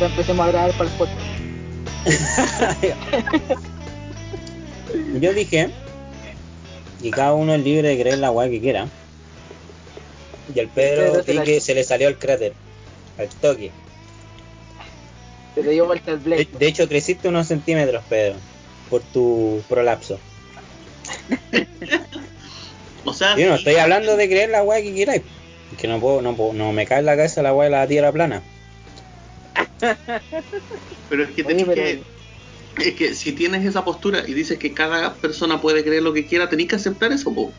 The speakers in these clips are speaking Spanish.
Ahora empecemos a grabar para el podcast. Yo dije que cada uno es libre de creer la weá que quiera. Y el Pedro Pedro que se le salió el cráter. Al toque. Se le dio vuelta el De, Blade. de hecho, creciste unos centímetros, Pedro. Por tu prolapso. O sea, Yo no estoy hablando de creer la weá que queráis. Que no puedo, no puedo, no me cae en la cabeza la weá de la tierra plana. Pero es que Oye, tenés pero- que. Es que si tienes esa postura y dices que cada persona puede creer lo que quiera, tenés que aceptar eso, po.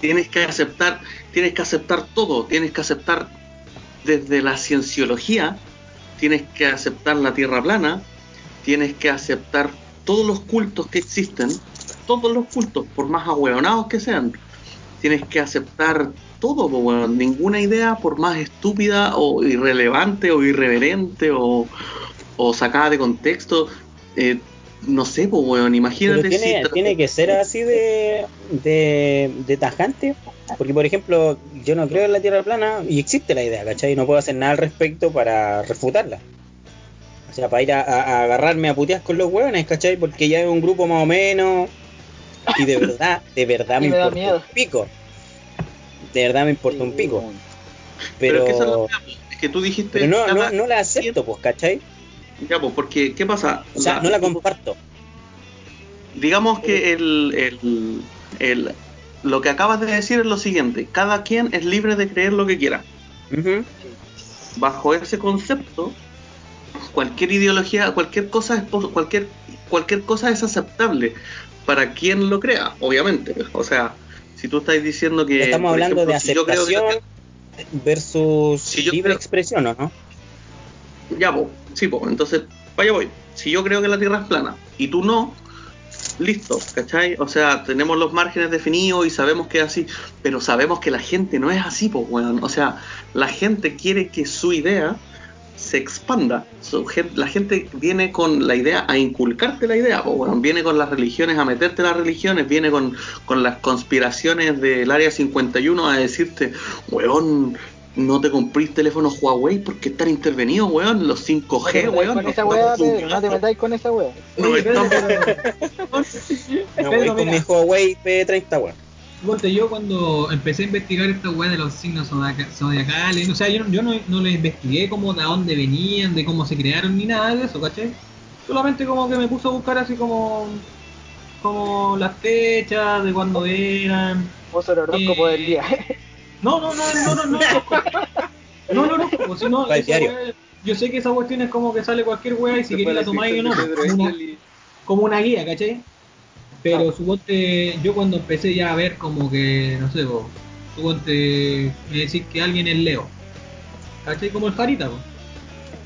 Tienes que aceptar, tienes que aceptar todo, tienes que aceptar desde la cienciología, tienes que aceptar la tierra plana, tienes que aceptar todos los cultos que existen, todos los cultos, por más ahueonados que sean, tienes que aceptar todo, po, weón. ninguna idea, por más estúpida o irrelevante o irreverente o, o sacada de contexto, eh, no sé, pues, weón, imagínate Pero tiene, si tiene que ser así de, de, de tajante. Porque, por ejemplo, yo no creo en la tierra plana y existe la idea, ¿cachai? Y no puedo hacer nada al respecto para refutarla. O sea, para ir a, a- a agarrarme a putear con los hueones, ¿cachai? Porque ya es un grupo más o menos. Y de verdad, de verdad me, me da miedo. pico. De verdad me importa un pico. Pero, Pero, es que esa es que tú dijiste pero no, no, no la acepto, pues, ¿cachai? Ya, pues, porque, ¿qué pasa? O sea, La- no la comparto. Digamos que el, el- el- lo que acabas de decir es lo siguiente: cada quien es libre de creer lo que quiera. Ujú. Bajo ese concepto, cualquier ideología, cualquier cosa es cualquier cualquier cosa es aceptable para quien lo crea, obviamente. O sea, si tú estás diciendo que Estamos hablando ejemplo, de si yo creo que la aceptación versus Si libre creo- expresión, ¿o no? Ya, po, sí, po. Entonces, vaya voy. Si yo creo que la Tierra es plana y tú no, listo, ¿cachai? O sea, tenemos los márgenes definidos y sabemos que es así, pero sabemos que la gente no es así, pues, weón. O sea, la gente quiere que su idea se expanda. Su gen- la gente viene con la idea a inculcarte la idea, pues, weón. Viene con las religiones a meterte las religiones, viene con, con las conspiraciones del Área 51 a decirte, weón, no te comprís teléfonos Huawei porque están intervenidos, weón, los No 5G, te metáis weón. con no- esa no- weá, no- Pedro, no te metáis con esa weá. no No Pedro, voy con mira. mi Huawei P30, weón. Yo cuando empecé a investigar esta weá de los signos zodiaca- zodiacales, o sea, yo, no- yo no, no lo investigué como de dónde venían, de cómo se crearon, ni nada de eso, ¿cachai? Solamente como que me puso a buscar así como como las fechas, de cuándo eran. Vos el horóscopo Eh, del día. No, no, no, no, no, no. No, no, no, pues si no, weá- yo sé que esa cuestión es como que sale cualquier weá y si fue la tomáis o no, como una guía, ¿cachai? Pero suponte, yo cuando empecé ya a ver como que, no sé, vos, suponte, me decís que alguien es Leo, ¿cachai? Como el Farita, vos.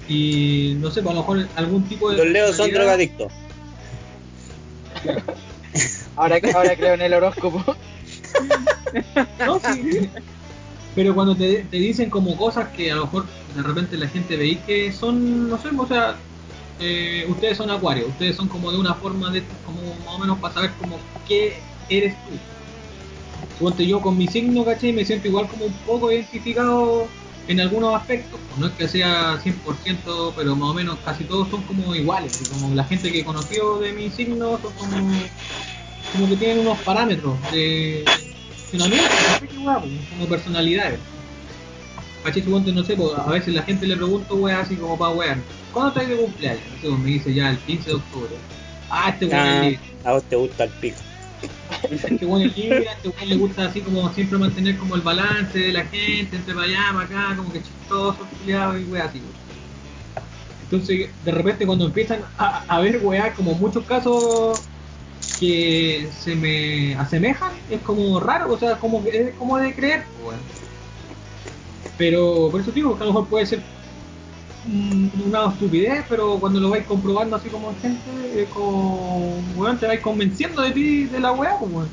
Y no sé, pues a lo mejor algún tipo de. Los leos son drogadictos. Ahora, ahora creo en el horóscopo. No, sí. Pero cuando te, te dicen como cosas que a lo mejor de repente la gente veis que son, no sé, o sea, eh, ustedes son acuarios, ustedes son como de una forma de, como más o menos para saber como qué eres tú. Suponte yo con mi signo, ¿cachai? Me siento igual como un poco identificado en algunos aspectos. Pues no es que sea 100%, pero más o menos casi todos son como iguales. Como la gente que conoció de mi signo son como, como que tienen unos parámetros de funcionamiento, pues, como personalidades. ¿Cachai? Suponte, no sé, pues, a veces la gente le pregunto, weá, así como para wear, ¿cuándo estás de cumpleaños? No sé, pues, me dice ya el 15 de octubre. Ah, este weón Ah, es libre. a vos te gusta el pico. Este weón es libre, a este weón le gusta así como siempre mantener como el balance de la gente, entre para allá, para acá, como que chistoso, culiado y weá así. Entonces, de repente cuando empiezan a, a ver weá, como muchos casos que se me asemejan, es como raro, o sea, como es como de creer, weón. Pero por eso digo que a lo mejor puede ser una estupidez, pero cuando lo vais comprobando así como gente, es como, weón, te vais convenciendo de ti, de la weá, pues.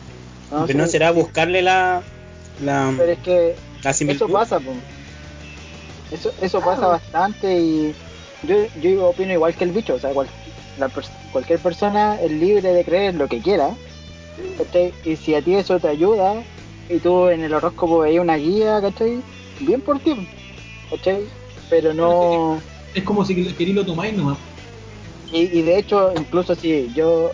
No, Pero no será buscarle la, la, Pero es que la similitud. eso pasa, po. Eso, eso pasa bastante y yo, yo opino igual que el bicho, o sea, cual- la cualquier persona es libre de creer lo que quiera. ¿cachai? Y si a ti eso te ayuda y tú en el horóscopo veis una guía, ¿cachai? Bien por ti, ¿cachai? Pero no... Es como si querí lo tomáis nomás. Y, y de hecho, incluso si yo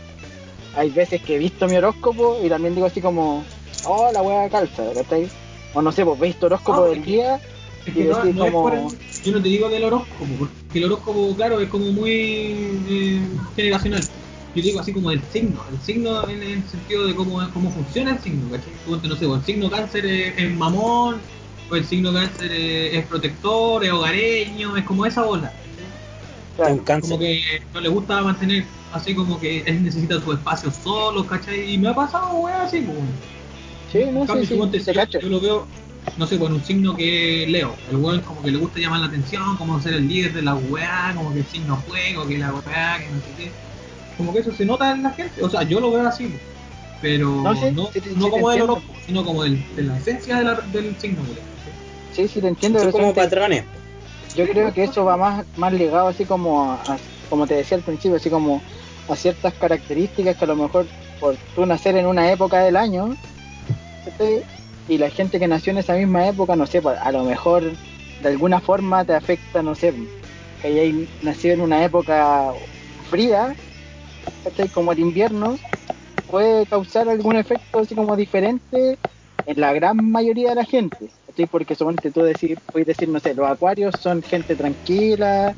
hay veces que he visto mi horóscopo y también digo así como, oh, la wea calza, ¿cachai? O no sé, pues veis tu horóscopo Ah, del día Es y no, decís no como, el- yo no te digo del horóscopo, porque el horóscopo, claro, es como muy eh, generacional. Yo digo así como del signo, el signo en el sentido de cómo, cómo funciona el signo, ¿cachai? No sé, pues, el signo cáncer es, es mamón, el signo cáncer es, es protector, es hogareño, es como esa bola. claro. Como que no le gusta mantener así como que él necesita su espacio solo, ¿cachai? Y me ha pasado, weón, así, pues. sí, no sé, sí, ponte- se yo, lo veo, no sé, con un signo que Leo. El weón como que le gusta llamar la atención, como ser el líder de la weá, como que el signo fuego, que la weá, que no sé qué. Como que eso se nota en la gente. O sea, yo lo veo así, pero No, no, sí, no, sí, sí, sí, como del entiendo. horóscopo, sino como del- de la esencia de la- del signo, weón. Sí, sí, te entiendo. Son como patrones. yo creo que eso va más, más ligado así como, a- como te decía al principio, así como a ciertas características que a lo mejor por tú nacer en una época del año ¿cachai? y la gente que nació en esa misma época, no sé, pues, a lo mejor de alguna forma te afecta, no sé, que hayáis nacido en una época fría, ¿cachai? como el invierno, puede causar algún efecto así como diferente en la gran mayoría de la gente, ¿cachai? Porque suponte tú decir, puedes decir, no sé, los acuarios son gente tranquila,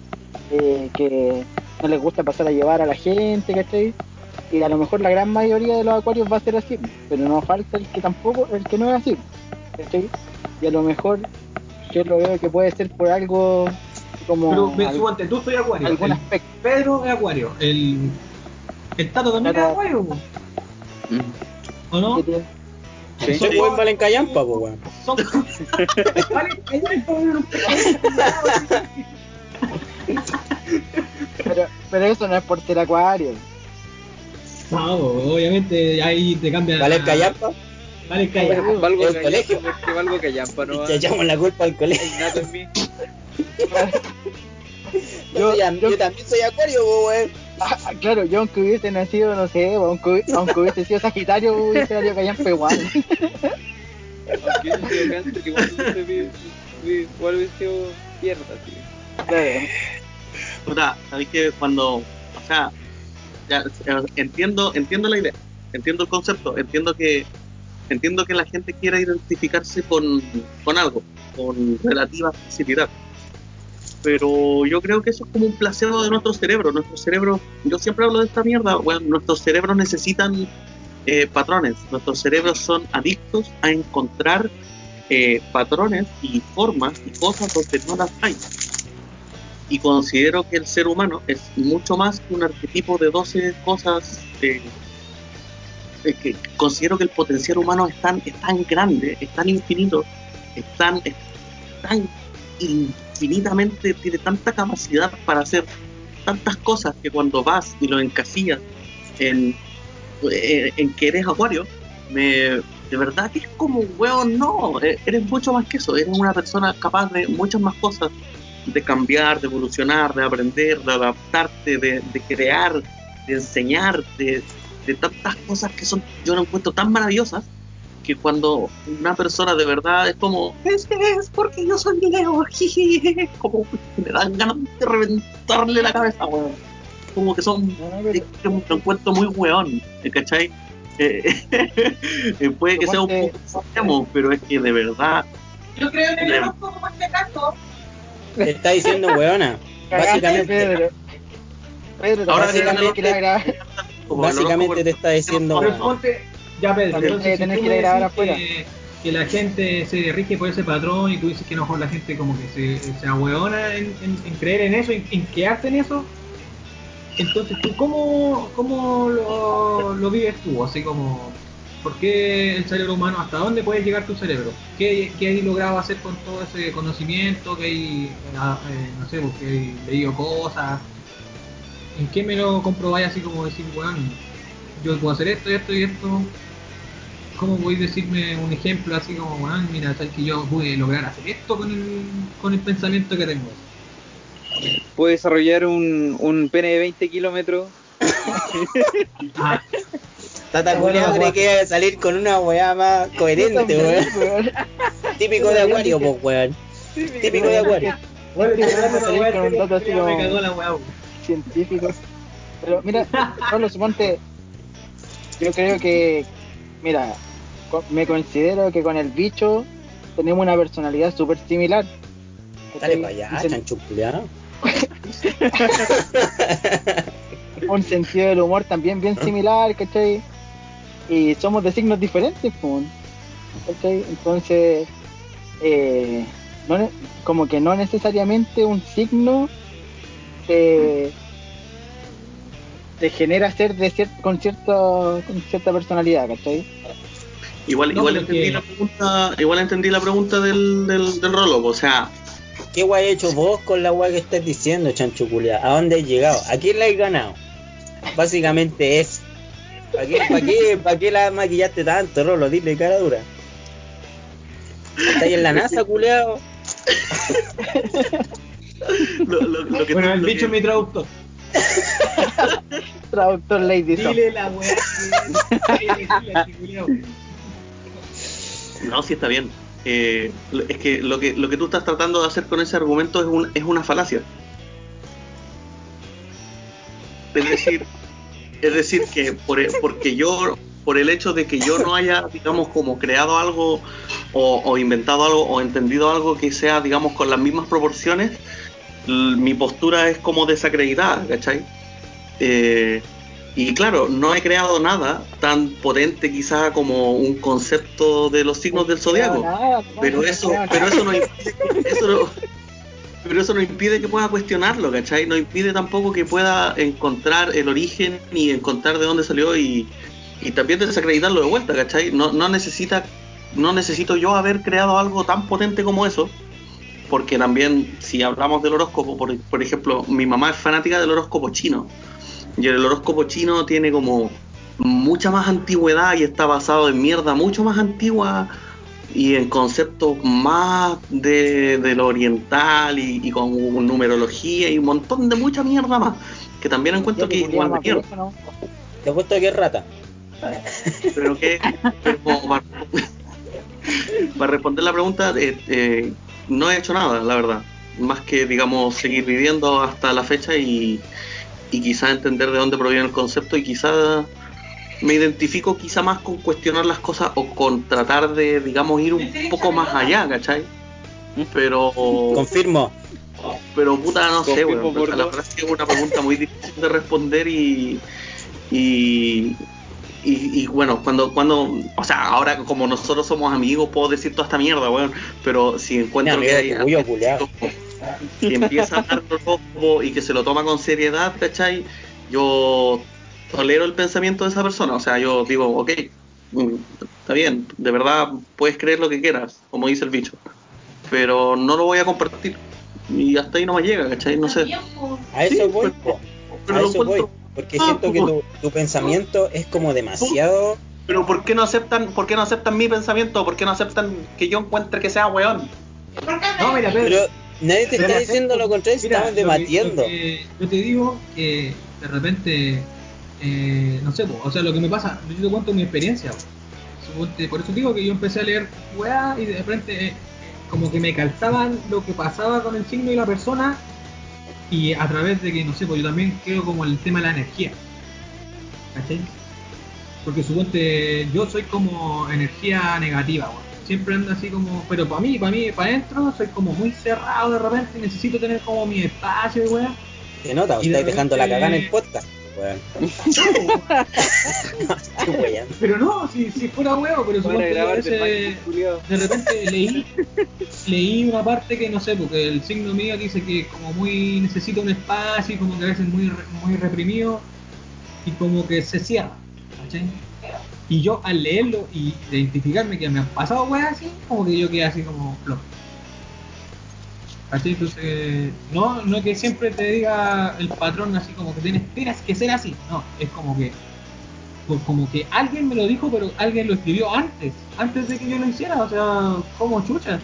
eh, que no les gusta pasar a llevar a la gente, ¿cachai? Y a lo mejor la gran mayoría de los acuarios va a ser así, pero no falta el que tampoco, el que no es así, ¿cachai? Y a lo mejor yo lo veo que puede ser por algo como Pero al- suponte, tú soy acuario. algún aspecto. Pedro es acuario. El, el Tato también es acuario. ¿o no? Sí. Ese weón vale en callampa, po, weón. Son. Vale, callampa, weón. pero, pero eso no es por ser acuario. No, obviamente ahí te cambia. Vale en callampa. Vale el callampa. Valgo El callampa colegio. porque valgo callampa, no te echamos la culpa al colegio. Innato en mí. Yo, Yo- también soy acuario, po, weón. Ah, claro, yo aunque hubiese nacido, no sé, aunque, aunque hubiese sido Sagitario, hubiese salido callampa igual. Aunque sido igual hubiese sido mierda, sí. Claro. Puta, sabéis que cuando, o sea, ya, eh, entiendo, entiendo la idea, entiendo el concepto, entiendo que, entiendo que la gente quiera identificarse con, con algo, con relativa facilidad. Pero yo creo que eso es como un placebo de nuestro cerebro. Nuestro cerebro, yo siempre hablo de esta mierda, bueno, nuestros cerebros necesitan eh, patrones. Nuestros cerebros son adictos a encontrar eh, patrones y formas y cosas donde no las hay y considero que el ser humano es mucho más que un arquetipo de 12 cosas. eh, eh, que considero que el potencial humano es tan, es tan grande, es tan infinito, es tan, es tan infinitamente, tiene tanta capacidad para hacer tantas cosas que cuando vas y lo encasillas en, eh, en que eres acuario, me, de verdad que es como, weón, no, eh, eres mucho más que eso, eres una persona capaz de muchas más cosas de cambiar, de evolucionar, de aprender, de adaptarte, de, de crear, de enseñar, de, de tantas cosas que son, yo lo encuentro tan maravillosas que cuando una persona de verdad es como, es que es porque yo soy Leo, jiji", como me dan ganas de reventarle la cabeza, weón. Como que son, es que lo encuentro muy weón, ¿cachai? Eh, eh, puede que sea un poco extremo, pero es que de verdad Yo creo en el horóscopo por si acaso. Te está diciendo weona. Básicamente, Pedro. Pedro, Ahora básicamente- que básicamente te está diciendo ponte, ya Pedro, entonces si tenés tú que ir a afuera. que, que la gente se rige por ese patrón y tú dices que a lo mejor la gente como que se, se ahueona en, en- en creer en eso, en, en quedarte en eso, entonces tú cómo, cómo lo, lo vives tú, así como, ¿por qué el cerebro humano, hasta dónde puede llegar tu cerebro? ¿Qué, qué hay logrado hacer con todo ese conocimiento? que hay, ah, eh, no sé, porque hay leído cosas? ¿En qué me lo comprobáis así como decir, bueno, yo puedo hacer esto, esto y esto? ¿Cómo voy a decirme un ejemplo así como, bueno, mira, sabes que yo pude lograr hacer esto con el, con el pensamiento que tengo? Puedo desarrollar un, un pene de 20 kilómetros. Ah, Tata weón. tiene que salir con una weá más coherente, weón. Típico de acuario, pues weón. Típico de acuario. Bueno, salir con un dato así como- me cagó la weá, weón. científicos. Pero mira, Pablo, suponte, yo creo que, mira, me considero que con el bicho tenemos una personalidad súper similar. Dale para allá, Un sentido del humor también bien similar, ¿cachai? Y somos de signos diferentes, ¿cachai? Entonces, eh, no como que no necesariamente un signo te, te genera ser de cier- con, cierto, con cierta personalidad, ¿cachai? Igual, No, igual entendí que- la pregunta, igual entendí la pregunta del, del, del Rolo, o sea, ¿Qué guay has hecho vos con la guay que estás diciendo, chancho culiao? ¿A dónde has llegado? ¿A quién la has ganado? Básicamente es. ¿Para qué, para qué, para qué la maquillaste tanto, Rolo? Dile, cara dura. ¿Estás ahí en la NASA, culiao? lo, lo- lo que Bueno, el lo bicho que- es mi traductor. Traductor Lady. Dile la weá No, sí está bien. Eh, es que lo que lo que tú estás tratando de hacer con ese argumento es, un, es una falacia. Es decir, es decir que por, e- porque yo por el hecho de que yo no haya, digamos, como creado algo o, o inventado algo o entendido algo que sea, digamos, con las mismas proporciones, mi postura es como desacreditada, ¿cachai? Eh, y claro, no he creado nada tan potente quizá como un concepto de los signos del zodiaco. No, Pero eso, pero eso no impide, eso no- pero eso no impide que pueda cuestionarlo, ¿cachai? No impide tampoco que pueda encontrar el origen y encontrar de dónde salió y, y también desacreditarlo de vuelta, ¿cachai? No, no necesita, no necesito yo haber creado algo tan potente como eso, porque también si hablamos del horóscopo, por, por ejemplo, mi mamá es fanática del horóscopo chino. Y el horóscopo chino tiene como mucha más antigüedad y está basado en mierda mucho más antigua y en conceptos más de, de lo oriental y, y con numerología y un montón de mucha mierda más. Que también encuentro que es igual. ¿no? Te apuesto que es rata. Pero que, pero como para, para responder la pregunta, eh, eh, no he hecho nada, la verdad. Más que, digamos, seguir viviendo hasta la fecha y, y quizá entender de dónde proviene el concepto y quizá me identifico quizá más con cuestionar las cosas o con tratar de, digamos, ir un poco más allá, ¿cachai? Pero, Confirmo. pero puta, no sé, por La verdad es que es una pregunta muy difícil de responder y, y, y, y bueno, cuando, cuando, o sea, ahora como nosotros somos amigos, puedo decir toda esta mierda, weón, pero si encuentro Amigo que hay como que empieza a del horóscopo y que se lo toma con seriedad, ¿cachai? Yo tolero el pensamiento de esa persona, o sea, yo digo, ok, mm, está bien, de verdad puedes creer lo que quieras, como dice el bicho, pero no lo voy a compartir. Y hasta ahí no me llega, ¿cachai? No sé. A eso Sí, voy, pero- pero a eso voy. Porque Ah, siento que pues. tu, tu pensamiento es como demasiado. Pero ¿por qué no aceptan, por qué no aceptan mi pensamiento? ¿Por qué no aceptan que yo encuentre que sea weón? No, mira, Pedro. Pero nadie te está diciendo lo contrario, Mira, estamos debatiendo. que yo te digo que de repente, eh, no sé, po, o sea, lo que me pasa, yo te cuento mi experiencia. po. Por eso digo que yo empecé a leer weá y de repente eh, como que me calzaban lo que pasaba con el signo y la persona y a través de que, no sé, pues yo también creo como el tema de la energía. ¿Cachai? Porque suponte, yo soy como energía negativa, weón. Siempre ando así como, pero para mí, para mí, para adentro, soy como muy cerrado de repente, necesito tener como mi espacio, weón. Se nota, y de estáis dejando la cagada en el podcast. weón. Pero no, si, si fuera huevo, pero a veces Maxi culiao. de repente leí leí una parte que no sé, porque el signo mío dice que como muy necesita un espacio y como que a veces muy re- muy reprimido y como que se cierra, ¿cachai? Y yo al leerlo y identificarme que me han pasado weas así, como que yo quedé así como flop. ¿Cachai? Entonces, no, no que siempre te diga el patrón así como que tienes, tienes que ser así, no, es como que pues como que alguien me lo dijo, pero alguien lo escribió antes, antes de que yo lo hiciera, o sea, como chucha.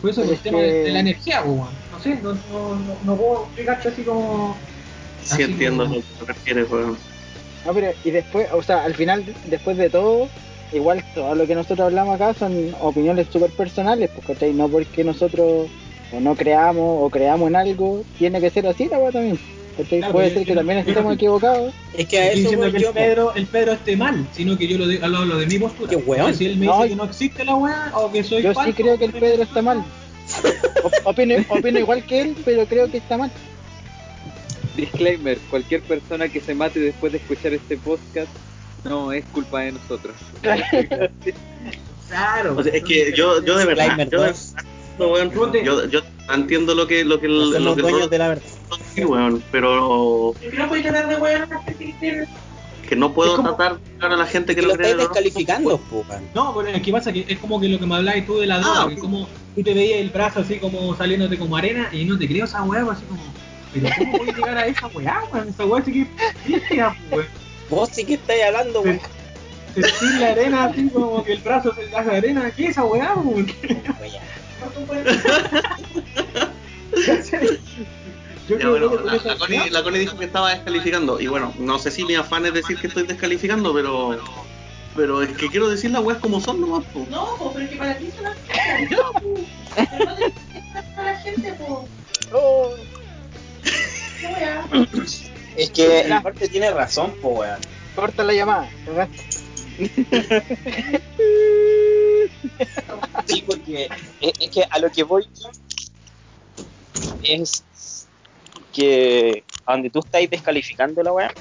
Por eso Pero el tema que- de, de la energía, pues, weón. no sé, no, no, no, no puedo explicarte así como... Sí así entiendo como- lo que te refieres, weón. No, pero y después, o sea, al final, después de todo, igual todo lo que nosotros hablamos acá son opiniones súper personales, pues, ¿cachai? No porque nosotros o no creamos o creamos en algo, tiene que ser así la weá también. Puede yo- ser que también estemos equivocados. Es que a eso diciendo voy que yo, el. Pedro, el Pedro esté mal, sino que yo lo, de- hablo de mi postura. Qué weón. Si él me No, dice que no existe la weá o que soy Yo sí creo que el Pedro está mal. Op- Opino, opino igual que él, pero creo que está mal. Disclaimer, cualquier persona que se mate después de escuchar este podcast no es culpa de nosotros. Claro. O sea, es que yo, yo de verdad, yo, de verdad, weón, Ponte. yo, yo entiendo lo que, lo que, lo que el dueños de la verdad. sí, weón, pero no puedes tratar de weá. que no puedo como- tratar a la gente que Que no lo cree descalificando, weón. No, pero es que pasa que es como que lo que me hablabas tú de la droga, Ah, que como tú te veías el brazo así como saliéndote como arena y no te creo esa pues, así como, pero ¿cómo voy a llegar a esa weá, weón? Esa weá sí que es pues. Vos sí que estáis hablando, weón. Sentir la arena así como que el brazo se hace arena, ¿qué es esa weá, weón? Yo Ya, creo bueno, la, la Connie, la Connie dijo que estaba descalificando. Y bueno, no sé si mi afán es decir que estoy descalificando, pero. Pero es que quiero decir las weas como son nomás. po. No, po, pero es que para ti son las cosas. po. Pero no te a la gente, po. Oh, ¿Qué weá? Es que en parte tiene razón, po, weón. corta la llamada. Sí, porque es, es que a lo que voy es que donde tú estás descalificando la weá,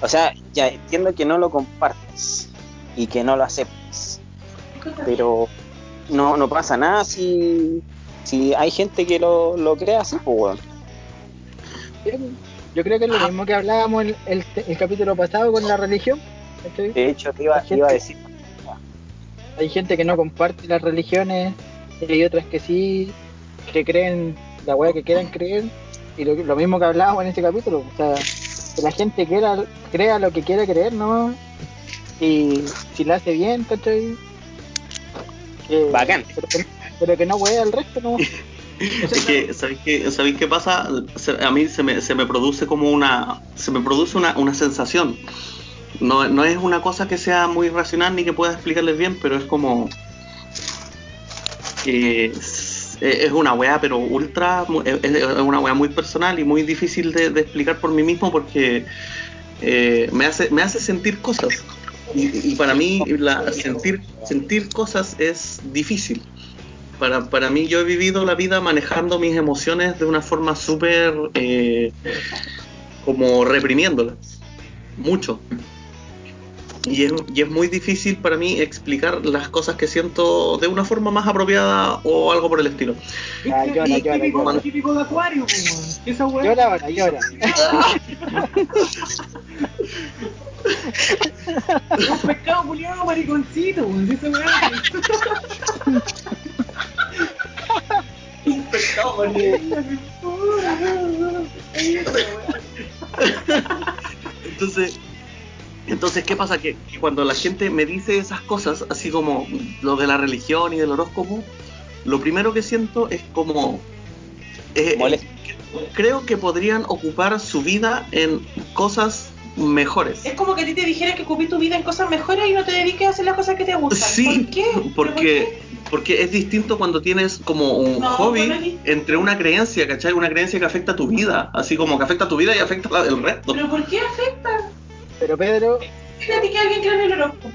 o sea, ya entiendo que no lo compartes y que no lo aceptes, pero no, no pasa nada si, si hay gente que lo, lo cree así, pues weón. Yo creo que es lo mismo que hablábamos el, el, el capítulo pasado con la religión. De hecho, te iba, La te iba a gente- decir, Hay gente que no comparte las religiones y hay otras que sí, que creen la weá que quieran creer. Y lo, lo mismo que hablábamos en este capítulo. O sea, que la gente quiera, crea lo que quiera creer, ¿no? Y si la hace bien, ¿cachai? Bacán. Pero que, pero que no wea al resto, ¿no? Es que, ¿sabéis qué, ¿sabéis qué pasa? A mí se me, se me produce como una. Se me produce una, una sensación. No, no es una cosa que sea muy racional ni que pueda explicarles bien, pero es como. que es, una weá, pero ultra. Es, una weá muy personal y muy difícil de, explicar por mí mismo porque eh, me, hace, me hace sentir cosas. Y, y para mí, sentir, sentir cosas es difícil para, para mí yo he vivido la vida manejando mis emociones de una forma súper eh, como reprimiéndolas mucho y es, y es muy difícil para mí explicar las cosas que siento de una forma más apropiada o algo por el estilo Ah, llora, Y llora, típico, llora. típico de acuario. Esa weá. Llora ahora, llora. Un pescado culiado mariconcito. Esa weá. Entonces entonces qué pasa que, que cuando la gente me dice esas cosas así como lo de la religión y del horóscopo lo primero que siento es como eh, Molesto. creo que podrían ocupar su vida en cosas mejores. Es como que a ti te dijeran que ocupes tu vida en cosas mejores y no te dediques a hacer las cosas que te gustan. Sí, ¿Por qué? ¿Pero por porque, qué? porque es distinto cuando tienes como un No, hobby no entre una creencia, ¿cachai? Una creencia que afecta a tu vida, así como que afecta a tu vida y afecta a la del resto. ¿Pero por qué afecta? Pero Pedro, ¿Qué a ti que alguien crea en el horóscopo?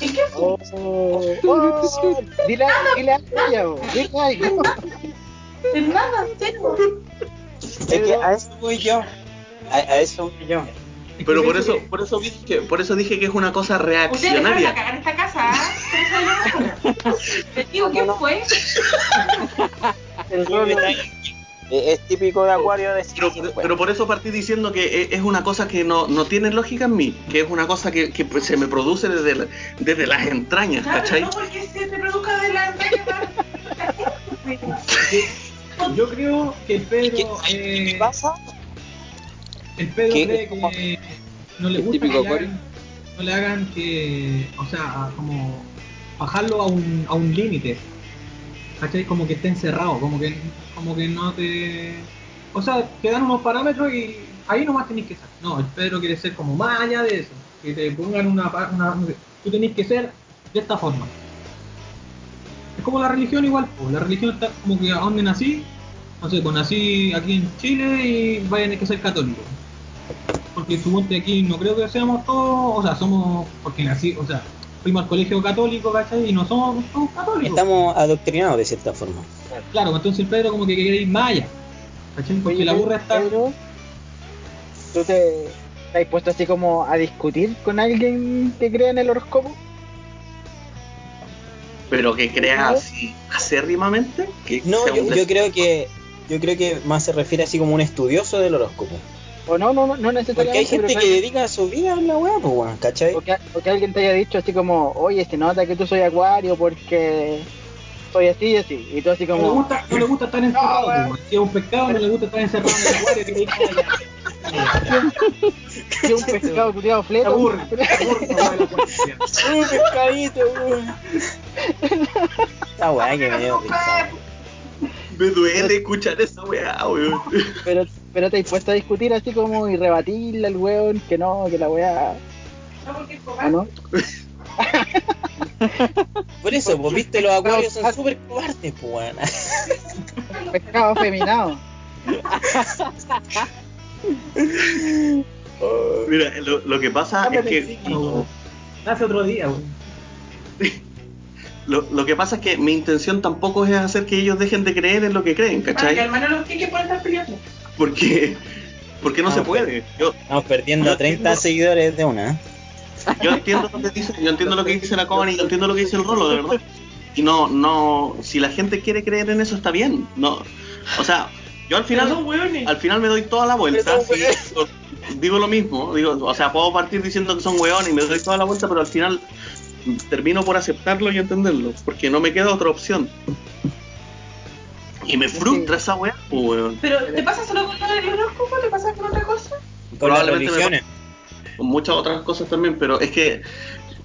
¿En qué oh, oh, dile, dile algo, ella, oh, dile algo. En nada, cero. es que a eso voy yo. A, a eso yo. Pero por eso, por eso dije, por eso dije que es una cosa Ustedes reaccionaria. cagar en esta casa, ¿ah? Por eso yo- Les digo, ¿quién fue? El Es, típico de acuario decir Pero, que, pero- por eso partí diciendo que e- es una cosa que no, no tiene lógica en mí, que es una cosa que, que pues se me produce desde, la- desde las entrañas, Claro, ¿cachai? no porque se te produzca de la entraña Yo creo que el ¿Y Pedro. qué, eh, qué pasa? El Pedro ¿Qué? cree que no le gusta que le hagan, no le hagan que, o sea, como bajarlo a un, a un límite. ¿Cachai? Como que esté encerrado, como que, como que no te... O sea, te dan unos parámetros y ahí nomás tenés que ser. No, el Pedro quiere ser como más allá de eso. Que te pongan una... una tú tenés que ser de esta forma. como la religión igual, pues. La religión está como que a donde nací, no sé, pues nací aquí en Chile y vayan a que ser católico. Porque suponte aquí no creo que seamos todos, o sea, somos, porque nací, o sea, fuimos al colegio católico, ¿cachai? Y no somos todos católicos. Estamos adoctrinados de cierta forma. Claro, entonces el Pedro como que quiere ir más allá. ¿Cachai? Porque Oye, la burra está... Pedro, ¿tú te, te has puesto así como a discutir con alguien que crea en el horóscopo? Pero que creas así acérrimamente. Que No, yo, yo creo que yo creo que más se refiere así como un estudioso del horóscopo. O no, no, no, no Porque necesariamente. hay gente pero que dedica su vida a la weá, pues weón, ¿cachai? O que, o que alguien te haya dicho así como, oye, se nota que tú soy acuario porque soy así y así. Y tú así No le como, gusta, no le gusta estar encerrado, No, si es un pescado no le gusta estar encerrado en el acuario, que le diga, que un pescado culiado Te fleto. aburre, te aburre. ¡Uh, pescadito, weón! Esta weá que me dio risa. Me duele escuchar esa weá, weón. Pero, pero te has puesto a discutir así como y rebatirle al weón que no, que la weá. ¿O no? Por eso, pues viste, los acuarios son súper cobardes, pues weón. Pescado afeminado. Mira, lo, lo que pasa es que. Hace otro día, weón. Lo, lo que pasa es que mi intención tampoco es hacer que ellos dejen de creer en lo que creen, Para que ¿cachai? hermano los que por estar peleando. Porque, porque no Ah, se ok. puede. Yo, Estamos perdiendo a 30 seguidores de una. yo entiendo lo que dice, yo entiendo lo que dice la Coban y yo entiendo lo que dice el Rolo, de verdad. Y no, no, si la gente quiere creer en eso está bien. No, o sea, yo al final, al final me doy toda la vuelta. Sí, digo, digo lo mismo, digo, o sea, puedo partir diciendo que son hueones y me doy toda la vuelta, pero al final termino por aceptarlo y entenderlo, porque no me queda otra opción. Y me frustra esa weá, pues, weón. Pero ¿te pasa solo con del horóscopo? ¿Te pasa con otra cosa? Con las religiones. Con muchas otras cosas también, pero es que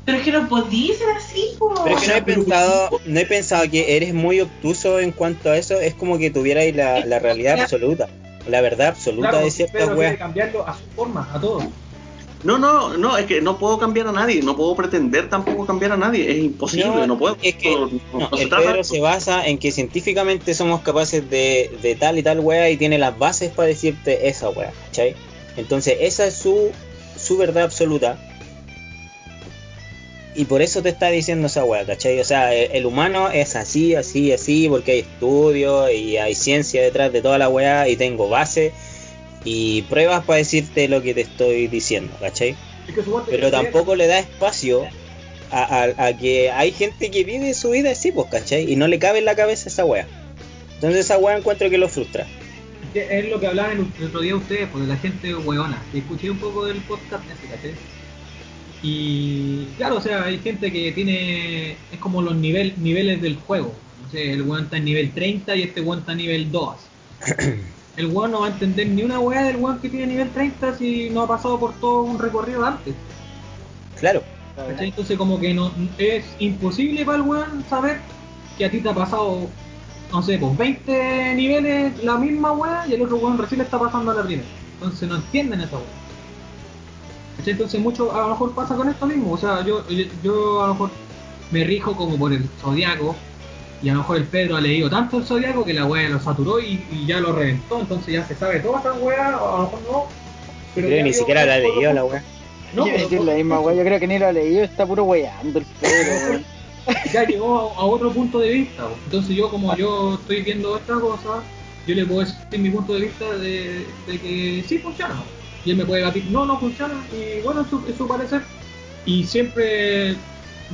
Pero es que no podís ser así, po. Pero es que no he pensado, no he pensado que eres muy obtuso en cuanto a eso, es como que tuvierais la, la realidad absoluta, la verdad absoluta Claro, de ciertas weas. cambiarlo a su forma, a. No, no, no, es que no puedo cambiar a nadie, no puedo pretender tampoco cambiar a nadie, es imposible, no, puedo. Es que no, no, no se el Pedro eso. se basa en que científicamente somos capaces de, de tal y tal wea y tiene las bases para decirte esa wea, ¿cachai? Entonces esa es su, su verdad absoluta. Y por eso te está diciendo esa wea, ¿cachai? O sea, el, el humano es así, así, así, porque hay estudios y hay ciencia detrás de toda la wea y tengo bases y pruebas para decirte lo que te estoy diciendo, ¿cachai? Pero tampoco le da espacio a, a- a que hay gente que vive su vida así, pues, ¿cachai? Y no le cabe en la cabeza esa wea. Entonces esa wea encuentro que lo frustra. Es lo que hablaban el, el otro día ustedes, porque la gente hueona. Y Escuché un poco del podcast ese, ¿cachai? Y claro, o sea, hay gente que tiene. Es como los nivel, niveles del juego. No sé, el weón está en nivel 30 y este weón está en nivel 2. El weón no va a entender ni una weá del weón que tiene nivel 30 si no ha pasado por todo un recorrido antes. Claro. ¿cachai? Entonces como que no es imposible para el weón saber que a ti te ha pasado, no sé, pues 20 niveles la misma weá y el otro weón recién le está pasando a la primera. Entonces no entienden esa weá. ¿Cachai? Entonces mucho a lo mejor pasa con esto mismo. O sea, yo, yo, yo a lo mejor me rijo como por el zodiaco y a lo mejor el Pedro ha leído tanto el zodiaco que la weá lo saturó y, y ya lo reventó. Entonces ya se sabe toda esa weá, o a lo mejor no. Creo ya que ni siquiera la ha leído la wea. No, Yo pero- decir la misma weá, yo creo que ni lo ha leído, está puro weyando el Pedro, ya llegó a, a otro punto de vista. Entonces yo como yo estoy viendo esta cosa, yo le puedo decir mi punto de vista de, de que sí funciona. Y él me puede decir, no, no funciona. Y bueno, es su, es su parecer. Y siempre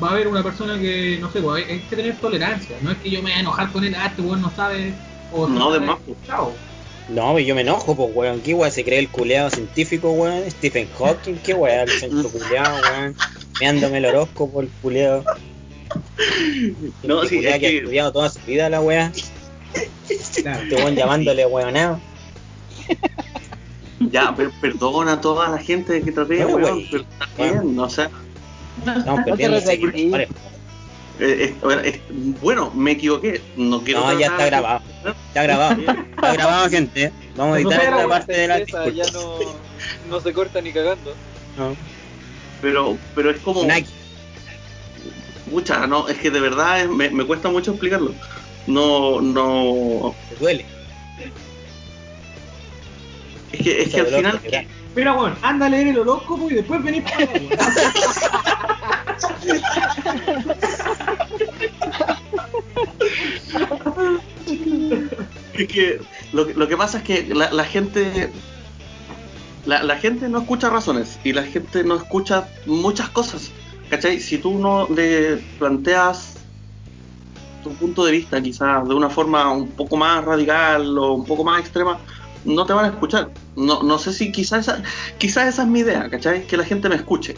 va a haber una persona que, no sé, pues, hay, que tener tolerancia. No es que yo me vaya a enojar con él, ah, este weón no sabe. O No, sabe, de más, pues. chao. No, yo me enojo, pues weón. ¿Qué wea se cree el culeado científico, weón? Stephen Hawking, qué wea, el centro culeado, weón. Meándome el horóscopo, el culeado. No, Este sí, culeado es que ha estudiado toda su vida la. Claro. Este weón llamándole weonado. Ya, per- perdona a toda la gente que traté, No, weón, güey. pero está bien, o sea, Estamos perdiendo seguidores. eh, es- bueno, me equivoqué, no quiero No, ya está grabado. Está grabado. Está grabado, gente. Vamos a editar Nosotros esta parte de la Esa ya no, no se corta ni cagando. No. pero, pero es como, Nike. Mucha, no, es que de verdad es- me, me cuesta mucho explicarlo. No, no. Te duele. Es que, es que al final. Mira, bueno, anda a leer el horóscopo y después venís para acá. Es que lo, lo que pasa es que la, la gente. La, la gente no escucha razones y la gente no escucha muchas cosas. ¿Cachai? Si tú no le planteas tu punto de vista, quizás de una forma un poco más radical o un poco más extrema, no te van a escuchar. No, no sé si quizás esa, quizás esa es mi idea, ¿cachai? Que la gente me escuche.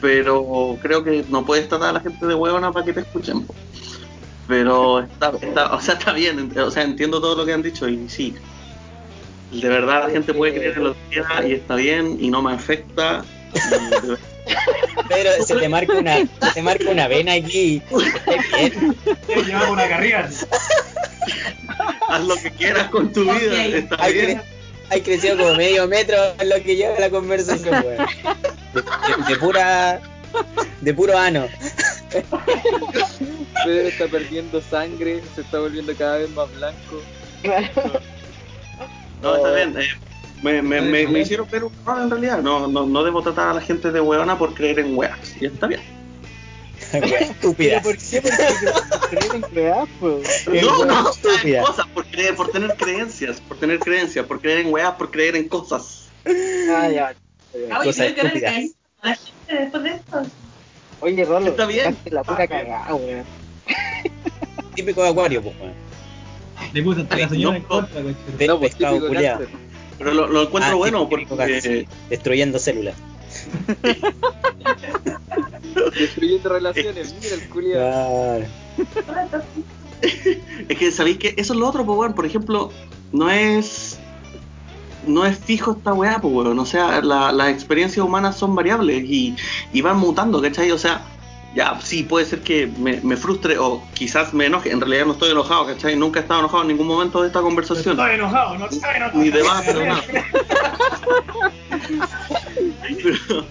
Pero creo que no puedes tratar a la gente de huevona para que te escuchen. Pero está, está, o sea, está bien, o sea, entiendo todo lo que han dicho y sí. De verdad la gente puede creer en lo que quiera y está bien y no me afecta. Pedro, se te marca una, se te marca una vena aquí. Te llevaba una carrera. haz lo que quieras con tu vida, está Hay, bien. cre- hay crecido como medio metro en lo que lleva la conversación, weón. De, de- de pura. De puro ano. Pedro está perdiendo sangre, se está volviendo cada vez más blanco. No, está bien. eh, me, me, me, me hicieron ver un error en realidad. No, no, no debo tratar a la gente de hueona por creer en weas. Y está bien. Weón, Estúpidas. ¿Por qué? Porque creen en weá, pues. No, weón, no, estúpida. cosas, por creer, por tener creencias, por tener creencias, por creer en weas, por creer en cosas. Ah, ya. Ah, Oye, Cosas estúpidas. la gente después de esto. Oye, Rolo, Está bien. dejaste la pura cagada, weón. Típico de acuario, pues, weón. Le puse hasta la señora en No, contra, pues pescado. Pero lo, lo encuentro Ah, bueno porque. Destruyendo células. Destruyendo relaciones, mira el culiao. Claro. es que sabéis que eso es lo otro, pues. Por ejemplo, no es no es fijo esta weá, pues weón. O sea, la- las experiencias humanas son variables y, y van mutando, ¿cachai? O sea, ya sí puede ser que me, me frustre o quizás me enoje. En realidad no estoy enojado, ¿cachai? Nunca he estado enojado en ningún momento de esta conversación. Estoy enojado, no estoy enojado. Ni no nada. Pero-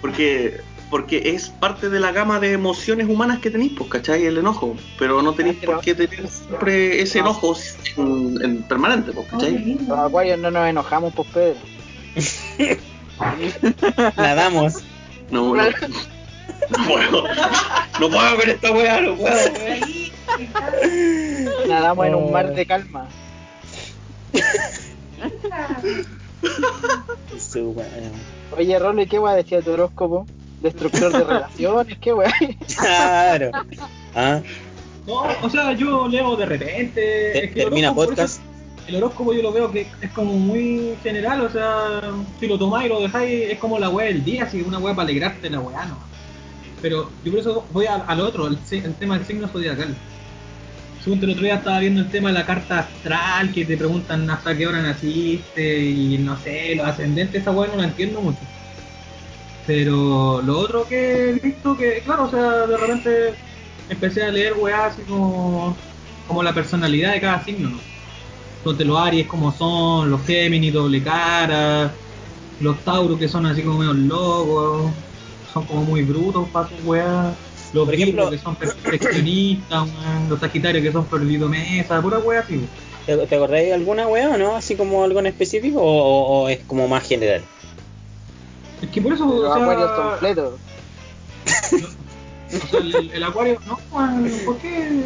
porque porque es parte de la gama de emociones humanas que tenéis, pues, ¿cachai? El enojo. Pero no tenéis por qué tener siempre ese enojo en, en permanente, pues, ¿cachai? Los acuarios no nos enojamos, pues, Pedro. Nadamos. No, no. No puedo. No puedo con esta weá, no puedo. Nadamos en un mar Oh. de calma. Su weón. Oye, Rolo, ¿y qué weá decía tu horóscopo? Destructor de relaciones, qué weá. Claro. Ah, No, o sea, yo leo de repente. te- es que el termina podcast. eso- El horóscopo yo lo veo que es como muy general, o sea, si lo tomáis y lo dejáis, es como la weá del día, si una weá para alegrarte la weá, no. Pero yo por eso voy al, al otro, el tema del signo zodiacal. Según el otro día estaba viendo el tema de la carta astral, que te preguntan hasta qué hora naciste y no sé, los ascendentes, esa weá no la entiendo mucho. Pero lo otro que he visto que, claro, o sea, de repente empecé a leer weá así como, como la personalidad de cada signo, ¿no? Donde los Aries como son, los Géminis doble cara, los Tauros que son así como medio locos, son como muy brutos para sus weá, los Por ejemplo- que son perfeccionistas, los Sagitarios que son perdido mesa, pura weá así. ¿Te, te acordáis de alguna weá o no? ¿Así como algo en específico o, o- o es como más general? Es que por eso, Los o sea, acuarios completos. O sea, el, el acuario, no, man, ¿por qué?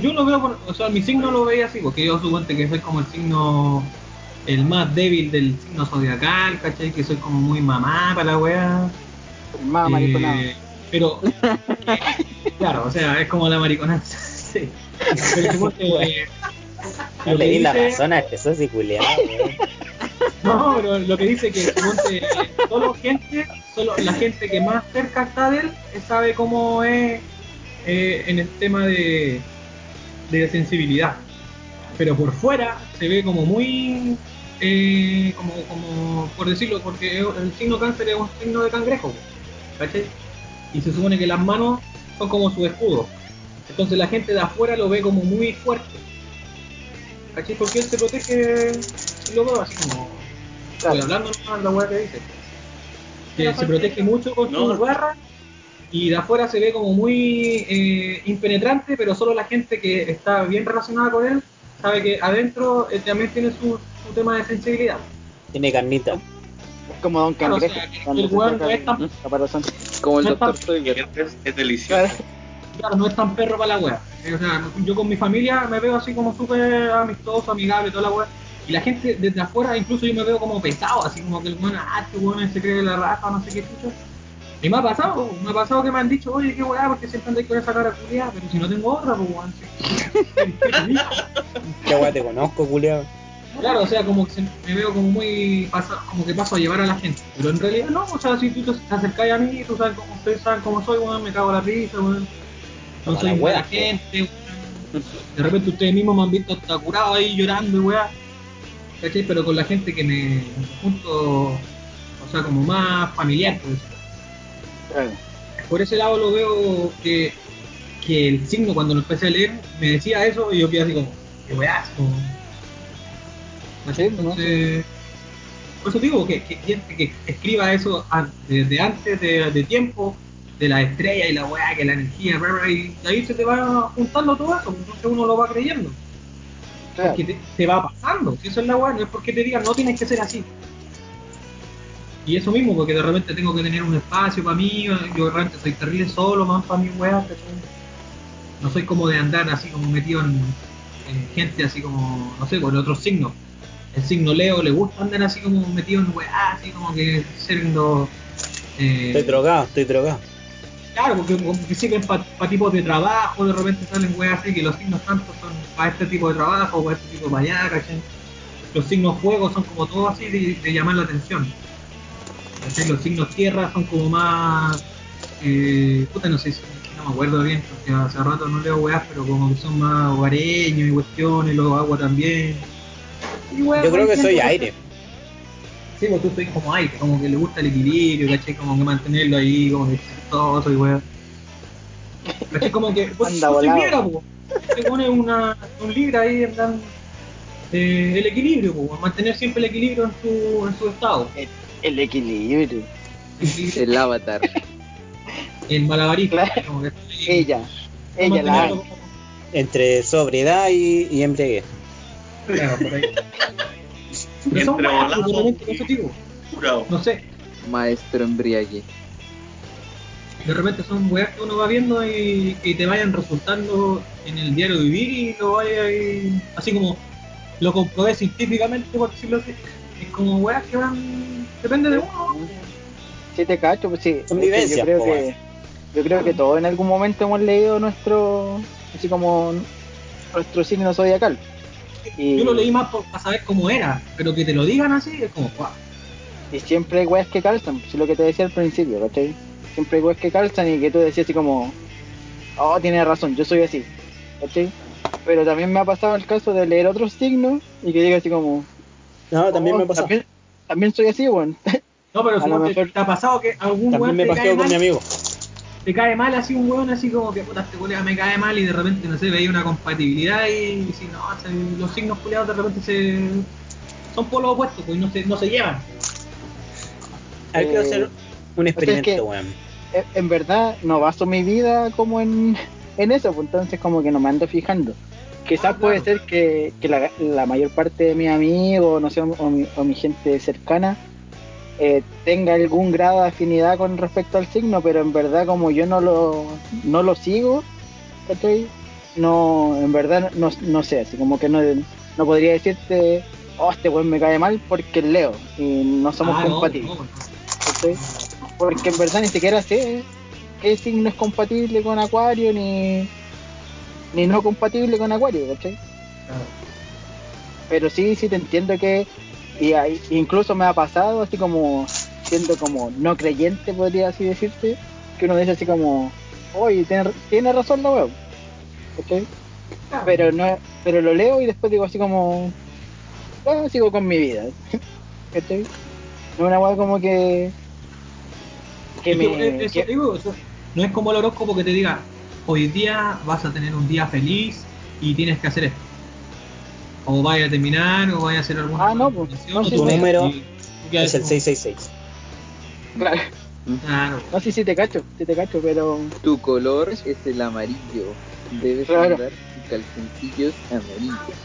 Yo lo veo, por- o sea, mi signo lo veía así, porque yo supongo que soy como el signo, el más débil del signo zodiacal, ¿cachai? Que soy como muy mamá para la wea. Más mariconado. Eh, pero, claro, o sea, es como la mariconada. sí. Pero eh, No le di la razón a este socio culiado, no, pero lo que dice que solo gente, solo la gente que más cerca está de él eh, sabe cómo es eh, en el tema de, de sensibilidad. Pero por fuera se ve como muy, eh, como, como, por decirlo, porque el signo cáncer es un signo de cangrejo, ¿cachai? Y se supone que las manos son como su escudo. Entonces la gente de afuera lo ve como muy fuerte. ¿Cachai? Porque él se protege, lo veo así como, Claro. hablando nomás la weá que dice. Que se protege mucho con No. sus garras y de afuera se ve como muy eh, impenetrante, pero solo la gente que está bien relacionada con él sabe que adentro él también tiene su, su tema de sensibilidad. Tiene carnita. Es como Don Claro, o Cangrejo. sea, que cuando el no el es tan- caparazón. Como el No doctor. Es, es delicioso. Claro, no es tan perro para la wea. Eh, O sea, yo con mi familia me veo así como súper amistoso, amigable, toda la wea. Y la gente desde afuera, incluso yo me veo como pesado, así como que el weón, ah, este weón se cree la raja, no sé qué chucha. Y me ha pasado, me ha pasado que me han dicho, oye, qué weá, porque siempre andáis con esa cara culiada, pero si no tengo otra, pues weón. sí. Qué weá te conozco, culiao. Claro, o sea, como que se- me veo como muy pasa, como que paso a llevar a la gente. Pero en realidad no, o sea, si tú te acercás a mí, tú sabes cómo, ustedes saben cómo soy, weón, me cago la risa, weón. No soy la buena gente. De repente ustedes mismos me han visto hasta curado ahí llorando y weá. ¿Cachai? Pero con la gente que me junto, o sea, como más familiar, pues. Claro. Por ese lado lo veo que, que el signo cuando lo empecé a leer me decía eso y yo quedé así como, qué weá, como... Entonces, por eso digo que, que gente que escriba eso desde antes de, de tiempo, de la estrella y la weá, que la energía, y ahí se te va juntando todo eso, entonces uno lo va creyendo, Claro. porque te, te va pasando, si eso es la weá, no es porque te digan no tienes que ser así. Y eso mismo, porque de repente tengo que tener un espacio para mí, yo de repente soy terrible solo, más para mi weá. No soy como de andar así como metido en, en gente así como, no sé, con otros signos. El signo Leo le gusta andar así como metido en weá, así como que siendo... eh, Estoy drogado, estoy drogado. Claro, porque como que sirven para tipos de trabajo, de repente salen weas así que los signos santos son para este tipo de trabajo, para este tipo de para allá, ¿cachai? Los signos fuego son como todos así de, de llamar la atención. ¿cachai? Los signos tierra son como más. Eh, puta, no sé, si- no me acuerdo bien, porque hace rato no leo weas, pero como que son más hogareños y cuestiones, los agua también. Y Yo creo que soy aire. Sí, pues tú soy como aire, como que le gusta el equilibrio, ¿cachai? Como que mantenerlo ahí, como que chistoso y weón. ¿Cachai? Como que, pues, Anda soy volado. pues. Te pone una, un libra ahí en dan- eh, el equilibrio, pues, mantener siempre el equilibrio en su, en su estado. El equilibrio. El, equilibrio, El avatar. el malabarista. Claro. como que está ahí, Ella. Ella la como- Entre sobriedad y, y embriaguez. Claro, por ahí. Pero son no sé, Maestro embriague. de repente son weas que uno va viendo y que te vayan resultando en el diario vivir y lo vaya ahí, así como lo comprobé científicamente, por decirlo así. Es como weas que van, depende de uno. Sí te cacho, pues sí. Son vivencias, yo creo po, que yo creo que todos en algún momento hemos leído nuestro así como nuestro signo zodiacal. Y, Yo lo leí más por, para saber cómo era, pero que te lo digan así es como, guau. y siempre hay weas que calzan, es lo que te decía al principio, ¿cachai? Siempre hay weas que calzan y que tú decías así como, oh, tienes razón, yo soy así, ¿cachai? Pero también me ha pasado el caso de leer otros signos y que diga así como, No, también "Oh, me pasó. También, también soy así, weón. No, pero A si lo te, mejor- te ha pasado que algún También weón me pasó con mi amigo. Te cae mal así un weón así como que puta este culiao me cae mal y de repente no sé, veía una compatibilidad y, si no, se- los signos culiados de repente se son polos opuestos, pues y no se, no se llevan. Hay que Eh, hacer un experimento, que- weón. en- en verdad no baso mi vida como en, en eso, pues entonces como que no me ando fijando. Quizás Ah, puede ser que, que la, la mayor parte de mis amigos, no sé, o mi, o mi gente cercana eh, tenga algún grado de afinidad con respecto al signo, pero en verdad como yo no lo, no lo sigo, ¿cachai? No, en verdad no, no sé, así como que no, no podría decirte, oh, este weón me cae mal porque es Leo y no somos Ah, compatibles. no, no. ¿cachai? Porque en verdad ni siquiera sé qué signo es compatible con Acuario ni, ni no compatible con Acuario, ¿cachai? Claro. Pero sí, sí te entiendo que y ahí- incluso me ha pasado así como siendo como no creyente, podría así decirte, que uno dice así como, oye, tiene, tiene razón la web, ¿cachai? Claro. Pero no, pero lo leo y después digo así como, ah, sigo con mi vida, ¿cachai? No es una web como que que Es me eh, eso que- digo, eso no es como el horóscopo que te diga, hoy día vas a tener un día feliz y tienes que hacer esto. O vaya a terminar, o vaya a hacer alguna Ah, no, pues, no, tu número y Es el como- 666. Claro. Claro. No, sí, sí te cacho, sí te cacho, pero... Tu color es el amarillo. Debes Claro. usar calzoncillos amarillos.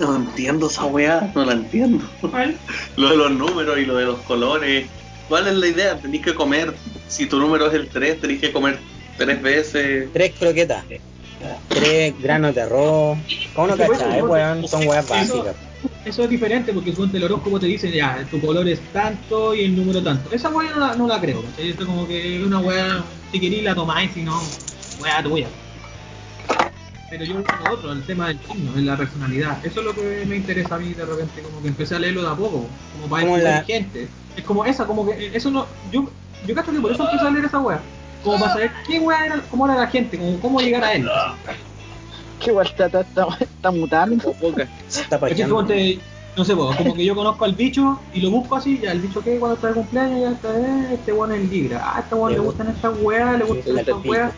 No entiendo esa weá, no la entiendo. Lo de los números y lo de los colores. ¿Cuál es la idea? Tenés que comer, si tu número es el 3, tenés que comer tres veces. Tres croquetas. Tres granos de arroz. ¿Cómo no cachai, weón? Son weas básicas. Eso es diferente porque suponte el horóscopo te dice ya, tu color es tanto y el número tanto. Esa weá no la, no la creo, ¿cachai? Esto es como que una weá, si querís la tomáis, si no, weá tuya. Pero yo lo otro, el tema del signo, de la personalidad. Eso es lo que me interesa a mí de repente, como que empecé a leerlo de a poco, como para estudiar la- gente. Es como esa, como que eso no, yo, yo cacho que por eso empecé a leer esa weá. Como para saber qué weá era, cómo era la gente, como cómo llegar a él. Que igual está, está, está, está mutando. Se está no sé, po, como que yo conozco al bicho y lo busco así, ya el bicho que cuando está de cumpleaños, ya está, eh, este weón es Libra, ah, este weón le gustan estas weas, le gustan Sí, estas weas,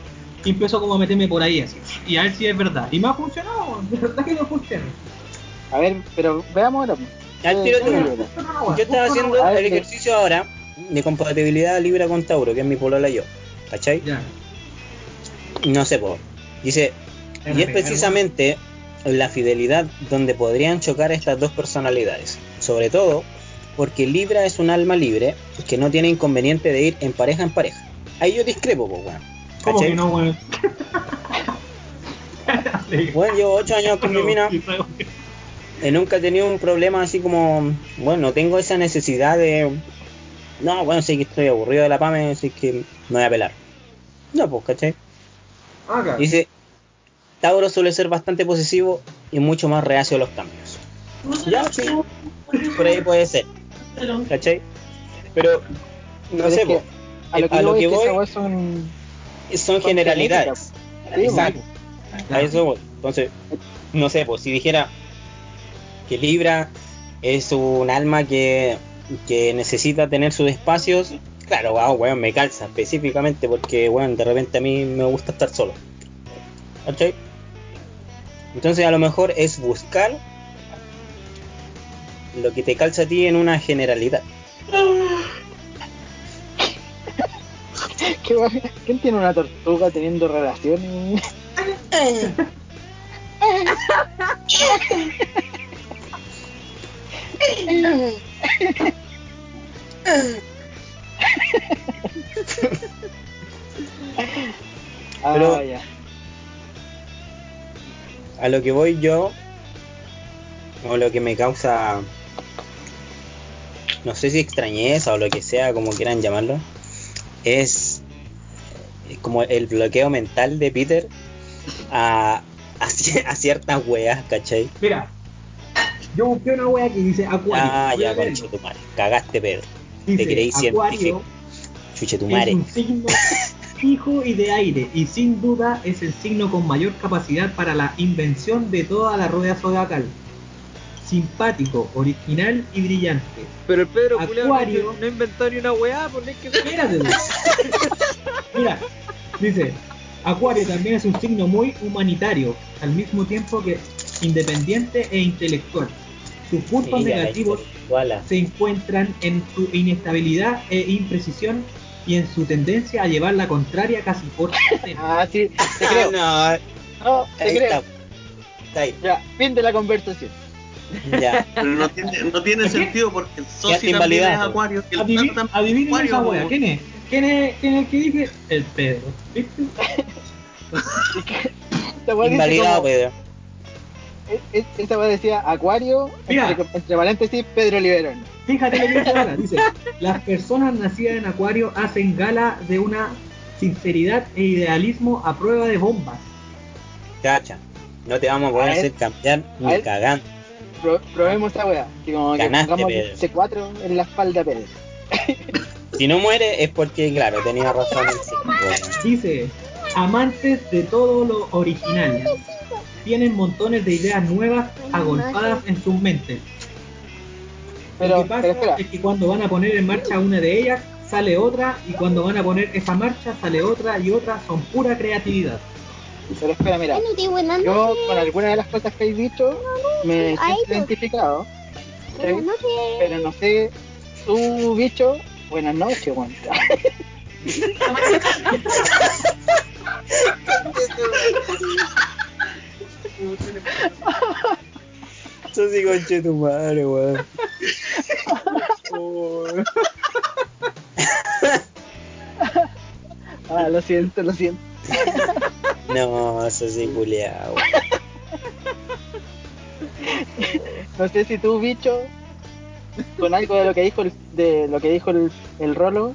y empiezo como a meterme por ahí así, y a ver si es verdad. Y me ha funcionado, de verdad que me funciona. A ver, pero veamos ahora. Al tiro. Eh, Yo estaba haciendo el ejercicio ahora de compatibilidad Libra con Tauro, que es mi polola yo. ¿Cachai? Ya, No sé, po. Dice, y es precisamente la fidelidad donde podrían chocar estas dos personalidades. Sobre todo porque Libra es un alma libre que no tiene inconveniente de ir en pareja en pareja. Ahí yo discrepo, pues, weón. ¿Cómo no, weón? Bueno, llevo 8 años con mi mina y nunca he tenido un problema así como, bueno, no tengo esa necesidad de, no, bueno, sé que estoy aburrido de la PAME, así que me voy a pelar. No, pues, ¿cachai? Ah, claro. Dice, Tauro suele ser bastante posesivo y mucho más reacio a los cambios. Ya, sí, por ahí puede ser, ¿cachai? Pero, no Pero sé, es que po, A lo que, a lo voy que voy son... son generalidades. Sí, Exacto. A eso voy. Entonces, no sé, pues si dijera que Libra es un alma que, que necesita tener sus espacios, claro, wow, weón, me calza específicamente porque, weón, de repente a mí me gusta estar solo. Entonces, a lo mejor es buscar lo que te calza a ti en una generalidad. ¿Quién tiene una tortuga teniendo relaciones? Pero- Ah, ya. a lo que voy yo, o lo que me causa, no sé si extrañeza o lo que sea, como quieran llamarlo, es eh, como el bloqueo mental de Peter a, a, a ciertas weas, ¿cachai? Mira, yo busqué una wea que dice Acuario. Ah, ya, conche tu madre, cagaste, Pedro. Dice, te creí Acuario científico. Chuche tu es un signo fijo y de aire y sin duda es el signo con mayor capacidad para la invención de toda la rueda zodiacal. Simpático, original y brillante. Pero el Pedro Acuario. no inventó ni una weá, por que Espérate. Mira, dice, Acuario también es un signo muy humanitario, al mismo tiempo que independiente e intelectual. Sus puntos negativos se encuentran en su inestabilidad e imprecisión y en su tendencia a llevar la contraria casi por. Ah, sí, te Ah, creo. no, No, te ahí creo. está. Está ahí. Ya, fin de la conversación. Ya. Pero no tiene, no tiene sentido porque el socio también es invalidado. acuario. el también adivinen acuario, esa wea, ¿quién es? ¿Quién es, ¿Quién es el que dije? El Pedro. ¿Viste? Invalidado, Pedro. E- e- Esta weá decía Acuario, Mira. entre, entre paréntesis, Pedro Liberón. Fíjate lo que dice ahora. Dice, las personas nacidas en Acuario hacen gala de una sinceridad e idealismo a prueba de bombas. Cacha. No te vamos a poder A hacer cambiar ni cagando. Pro- probemos esta weá. Así como que Ganaste, Pedro. C4 en la espalda Pedro. Si no muere es porque, claro, tenía razón el weón. Dice, amantes de todo lo original. Tienen montones de ideas nuevas agolpadas en sus mentes. Pero, lo que pasa pero es que cuando van a poner en marcha una de ellas, sale otra, y cuando van a poner esa marcha, sale otra y otra, son pura creatividad. pero espera, mira. Yo con algunas de las cosas que habéis dicho me pues. identificado, pero no sé, tu bicho, buenas noches, weón. Eso sí, conche tu madre, weón. Ah, lo siento, lo siento. No, eso sí, culiao. No sé si tú, bicho, con algo de lo que dijo el, de lo que dijo el, el Rolo,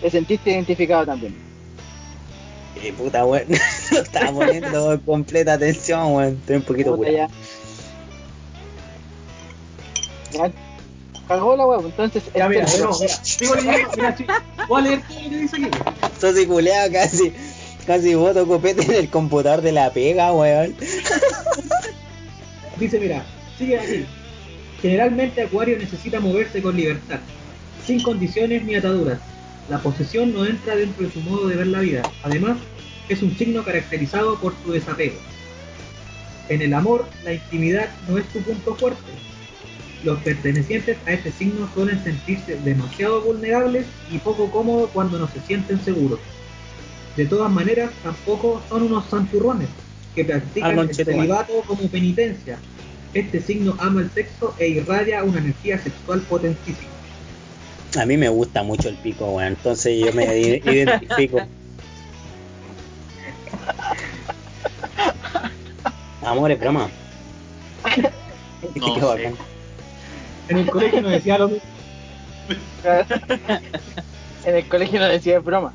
te sentiste identificado también. Eh, puta, weón. No estaba poniendo completa atención, weón. Estoy un poquito curado. Cagó la weón, entonces. Ya, mira, este- no, mira, sigo leyendo, mira, sí, voy a leer todo lo que dice aquí. weón. Sí, culiao, casi. Casi voto copete en el computador de la pega, weón. Dice, mira, sigue aquí. Generalmente Acuario necesita moverse con libertad, sin condiciones ni ataduras. La posesión no entra dentro de su modo de ver la vida. Además, es un signo caracterizado por su desapego. En el amor, la intimidad no es su punto fuerte. Los pertenecientes a este signo suelen sentirse demasiado vulnerables y poco cómodos cuando no se sienten seguros. De todas maneras, tampoco son unos santurrones que practican el celibato como penitencia. Este signo ama el sexo e irradia una energía sexual potentísima. A mí me gusta mucho el pico, weón. Entonces yo me identifico. Amor, es broma. No bacán. En el colegio nos decía lo mismo. en el colegio no decía es broma.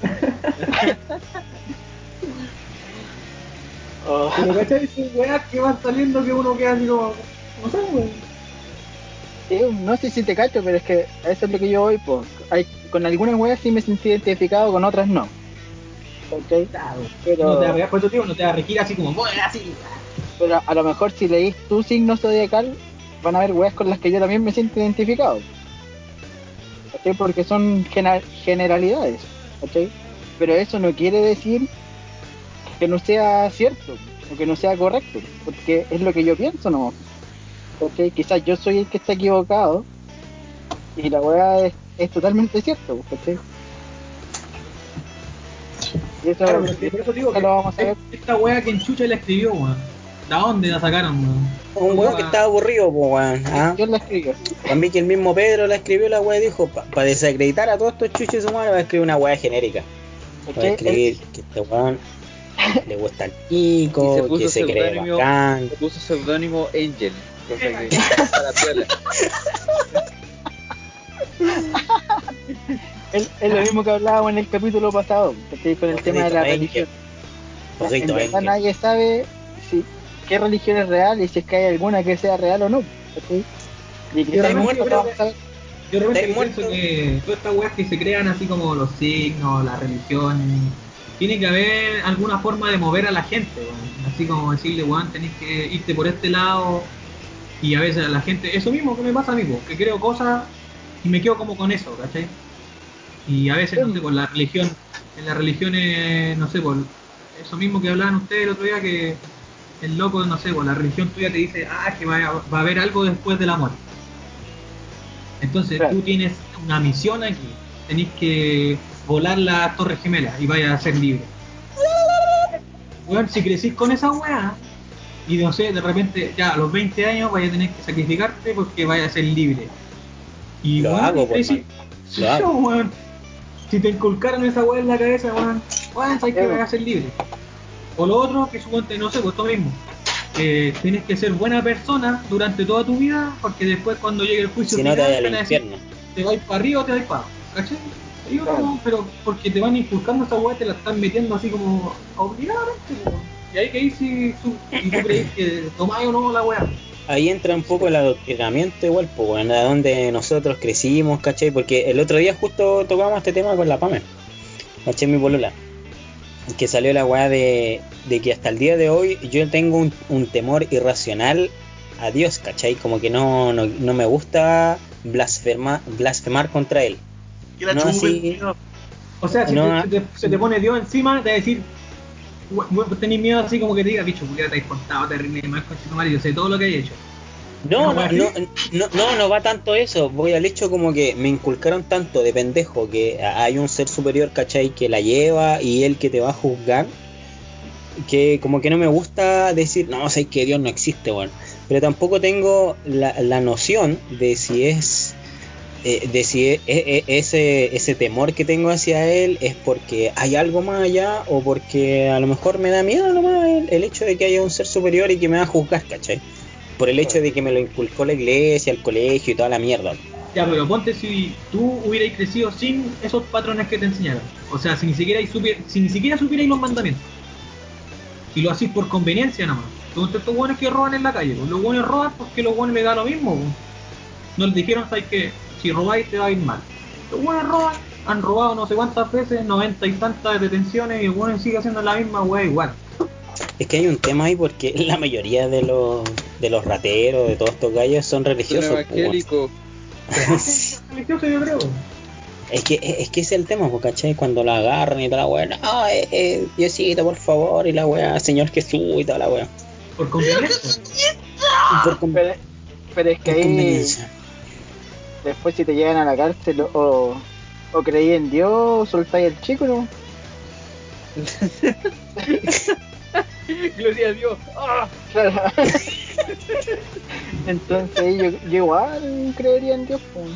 Oh, Pero ¿cachai? Son weas que van saliendo que uno queda así como. No sé, weón. eh, no sé si te cacho, pero es que a eso es lo que yo voy, pues. Hay, con algunas weas sí me sentí identificado, con otras no. ¿Ok? Claro. Pero- No te va a por eso, tío, no te va a regir así como, "Bueno, así. Pero a lo mejor si leís tu signo zodiacal, van a haber weas con las que yo también me siento identificado. ¿Ok? Porque son generalidades. ¿Ok? Pero eso no quiere decir que no sea cierto o que no sea correcto, porque es lo que yo pienso, ¿no? ¿Ok? Quizás yo soy el que está equivocado y la wea es, es totalmente cierto. ¿ok? Y eso, Claro, pero sí, por eso digo eso que lo vamos a ver. esta wea que en Chucha la escribió, weón. ¿De dónde la sacaron, weón? Un weón que estaba aburrido, weón. ¿ah? Yo la escribí. También que el mismo Pedro la escribió, la weá dijo, para desacreditar a todos estos chuches humanos, va a escribir una weá genérica. Va a escribir que este weón le gusta el pico, puso que se cree bacán. Le puso seudónimo Angel. Cosa que para piola. Es, es lo mismo que hablábamos en el capítulo pasado, con el tema de la religión. En Ojito, verdad nadie sabe si qué religión es real y si es que hay alguna que sea real o no. Y saber. Yo realmente ¿Estáis pienso muerto? que todas estas weas que se crean así como los signos, la religión, tiene que haber alguna forma de mover a la gente, weón. Así como decirle, weón, tenés que irte por este lado. Y a veces a la gente, eso mismo que me pasa a mí, que creo cosas y me quedo como con eso, ¿cachai? Y a veces, no sé, por la religión, en las religiones, no sé, por eso mismo que hablaban ustedes el otro día, que el loco, no sé, por la religión tuya te dice, ah, que va a, va a haber algo después de la muerte. Entonces Claro. tú tienes una misión aquí, tenés que volar las torres gemelas y vayas a ser libre. Weón, si crecís con esa weá, y no sé, de repente ya a los 20 años vayas a tener que sacrificarte porque vayas a ser libre. Y Lo weón, hago, por. Sí, Lo hago. weón. Si te inculcaron esa weá en la cabeza, weón, weón, sabes que vas a ser libre. O lo otro, que suponte, no sé, pues esto mismo. Eh, tienes que ser buena persona durante toda tu vida, porque después cuando llegue el juicio Si te final, van a decir, te vais para arriba o te vais para abajo, ¿cachai? Y uno, Claro. pero porque te van inculcando esa weá, te la están metiendo así como obligadamente, weón. Y hay que ir si tú, si tú crees que tomáis o no la weá. Ahí entra un poco el adoctrinamiento igual, pues, a donde nosotros crecimos, ¿cachai? Porque el otro día justo tocamos este tema con la Pame, ¿cachai? Mi polola. Que salió la weá de, de que hasta el día de hoy yo tengo un, un temor irracional a Dios, ¿cachai? Como que no, no, no me gusta blasfema, blasfemar contra él. No, chupen, sí. tío. O sea, si No, te- se, te, se te pone Dios encima, te va a decir, "We- we- tenés miedo así como que te diga, bicho, porque te has portado terrible mal con tu madre, yo sé todo lo que hay hecho. No, ¿Una no, no, no, no, no va tanto eso. Voy al hecho como que me inculcaron tanto de pendejo que hay un ser superior, ¿cachai? Que la lleva y él que te va a juzgar. Que como que no me gusta decir, no, sé que Dios no existe, bueno. Pero tampoco tengo la, la noción de si es. Eh, e- e- e- ese, ese temor que tengo hacia él es porque hay algo más allá o porque a lo mejor me da miedo nomás el, el hecho de que haya un ser superior y que me va a juzgar, ¿cachai? Por el hecho de que me lo inculcó la iglesia, el colegio y toda la mierda. Ya, pero ponte si tú hubierais crecido sin esos patrones que te enseñaron. O sea, si ni siquiera, si siquiera supierais los mandamientos. Y lo hacís por conveniencia nomás. Entonces estos buenos que roban en la calle. pues, Los buenos roban porque los buenos les da lo mismo. pues. No les dijeron, ¿sabes que Si robáis te va a ir mal. Los buenos roban, han robado no sé cuántas veces, noventa y tantas detenciones y el bueno sigue haciendo la misma weá igual. Es que hay un tema ahí porque la mayoría de los, de los rateros, de todos estos gallos, son religiosos. evangélico. Religioso yo creo. Es que, es que ese es el tema, ¿cachai? Cuando la agarran y toda la weá, no, eh, eh, Diosito, por favor, y la weá, Señor Jesús y toda la weá. Por conveniencia. Por con- Pero, pero es que ahí, conveniencia. Después si te llegan a la cárcel o, o creí en Dios, soltáis el chico, ¿no? Gloria a Dios. ¡Ah! Claro. Entonces yo, yo igual creería en Dios. pues.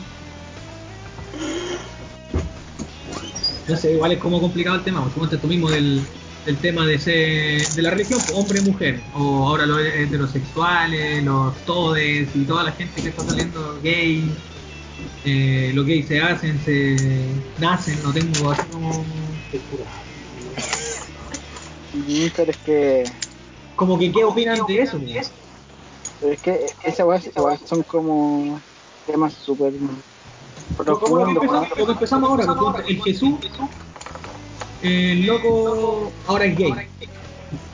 No sé, igual es como complicado el tema, porque ponte tú mismo del, del tema de ser, de la religión, pues, hombre mujer, o ahora los heterosexuales, los todes y toda la gente que está saliendo gay, eh, los gays se hacen, se nacen, no tengo así como, Pero es que, como que qué opinan de eso, pues? pero es que esas weas son como temas súper Pero como lo que, empezamos, lo que empezamos ahora, el Jesús, el loco ahora es gay,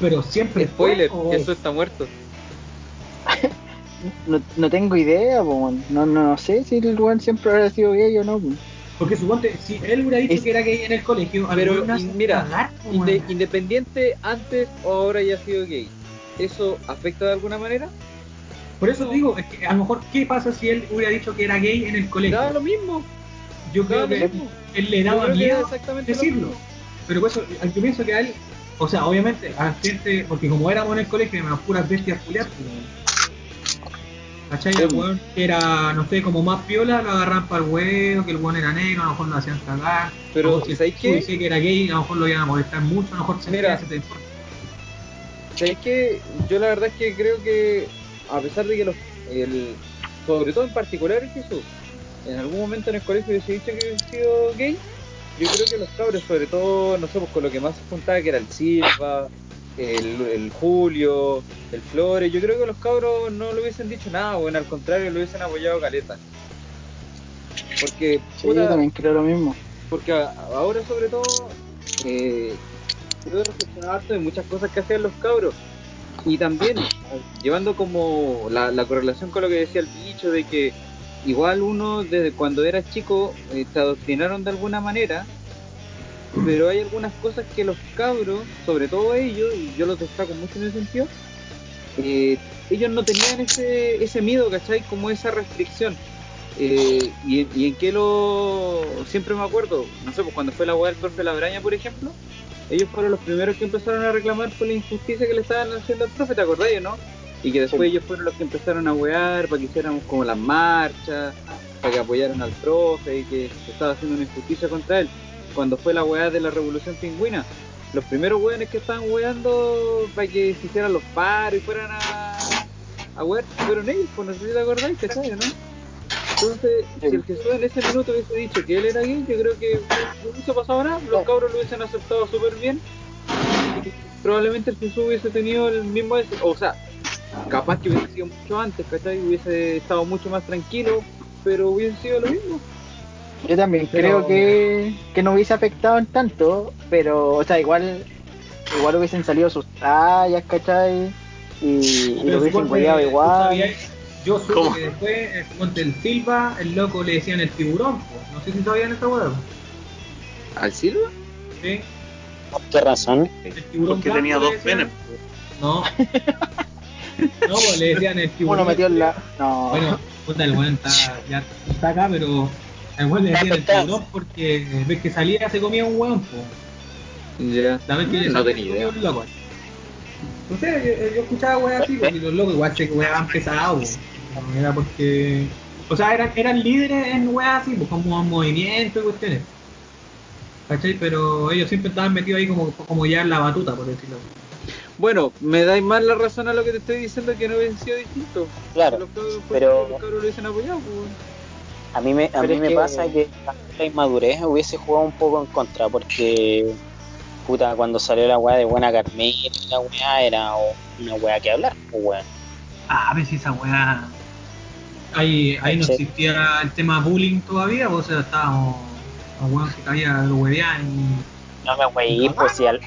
pero siempre fue, Spoiler, Jesús está muerto. No, no tengo idea, po, no, no, no sé si el weón siempre habrá sido gay o no. po. Porque suponte, si él hubiera dicho Es- que era gay en el colegio, Pero, mira, Inde- independiente antes o ahora haya sido gay, ¿eso afecta de alguna manera? por eso digo, es que a lo mejor, ¿qué pasa si él hubiera dicho que era gay en el colegio? Da lo mismo. Yo creo que mismo. él le daba miedo exactamente lo decirlo. Pero por eso, yo pienso que a él, o sea, obviamente, a la gente, porque como éramos en el colegio, éramos puras bestias culiadas, ¿cachai? El weón que era, no sé, como más piola, lo agarraban para el huevo, que el weón era negro, a lo mejor lo hacían cagar. Pero, si ¿sabes tú qué? decías que era gay, a lo mejor lo iban a molestar mucho, a lo mejor se Mira. ese te- ¿Sabes qué? Yo la verdad es que creo que, a pesar de que los, el, sobre todo en particular Jesús, en algún momento en el colegio hubiese dicho que hubiese sido gay, yo creo que los cabros, sobre todo, no sé, pues con lo que más se juntaba, que era el Silva, el, el Julio, el Flores, yo creo que los cabros no le hubiesen dicho nada, bueno, al contrario, lo hubiesen apoyado caleta. Porque, Sí, puta, yo también creo lo mismo. porque ahora sobre todo eh, puedo reflexionar harto de muchas cosas que hacían los cabros y también llevando como la, la correlación con lo que decía el bicho de que igual uno desde cuando era chico eh, te adoctrinaron de alguna manera pero hay algunas cosas que los cabros sobre todo ellos y yo los destaco mucho en ese sentido eh, ellos no tenían ese, ese miedo, ¿cachai? Como esa restricción. Eh, y, en- y en qué lo. Siempre me acuerdo, no sé, pues cuando fue la weá del profe Labraña, por ejemplo, ellos fueron los primeros que empezaron a reclamar por la injusticia que le estaban haciendo al profe, ¿te acordás, no? Y que después ellos fueron los que empezaron a wear para que hiciéramos como las marchas, para que apoyaran al profe y que se estaba haciendo una injusticia contra él. Cuando fue la weá de la revolución pingüina, los primeros weones que estaban weando para que se hicieran los paros y fueran a, a wear fueron ellos, pues no sé si te acordáis, ¿cachai, no? Entonces, si el Jesús en ese minuto hubiese dicho que él era gay, yo creo que no hubiese pasado nada, los cabros lo hubiesen aceptado súper bien. Y probablemente el Jesús hubiese tenido el mismo, o sea, capaz que hubiese sido mucho antes, ¿cachai? Hubiese estado mucho más tranquilo, pero hubiese sido lo mismo. Yo también Pero- creo que, que no hubiese afectado en tanto, pero, o sea, igual igual hubiesen salido sus tallas, ¿cachai? Y, lo hubiesen tú igual. sabías- Yo supe ¿Cómo? que después, eh, suponte el Silva, el loco le decían el tiburón, po. no sé si sabían esa hueá. ¿Al Silva? ¿Sí? ¿Por qué razón? El tiburón Porque tenía dos penes. No, No, pues le decían el tiburón. Uno metió en la. No. Bueno, puta, el weón está, ya está acá, pero el weón le decían el tiburón porque ves que salía se comía un weón, pues. Ya. La vez que No tenía idea. un loco. No sé, yo, yo escuchaba weas así, porque los locos igual se weaban pesados. Era porque. O sea, eran, eran líderes en weas así, pues como movimiento y cuestiones. ¿Cachai? Pero ellos siempre estaban metidos ahí como, como ya en la batuta, por decirlo así. Bueno, me dais más la razón a lo que te estoy diciendo que no hubiesen sido distinto. Claro, Los cabros, pero- los cabros lo hubiesen apoyado, pues. A mí me, a mí me que- pasa que la inmadurez hubiese jugado un poco en contra porque puta cuando salió la weá de buena Carmela la weá era una weá que hablar, pues weón. Ah, a ver si esa weá. Ahí, ahí no existía el tema bullying todavía, o sea, estábamos. Los weón que caía lo hueveaban y. No me weí, pues si al,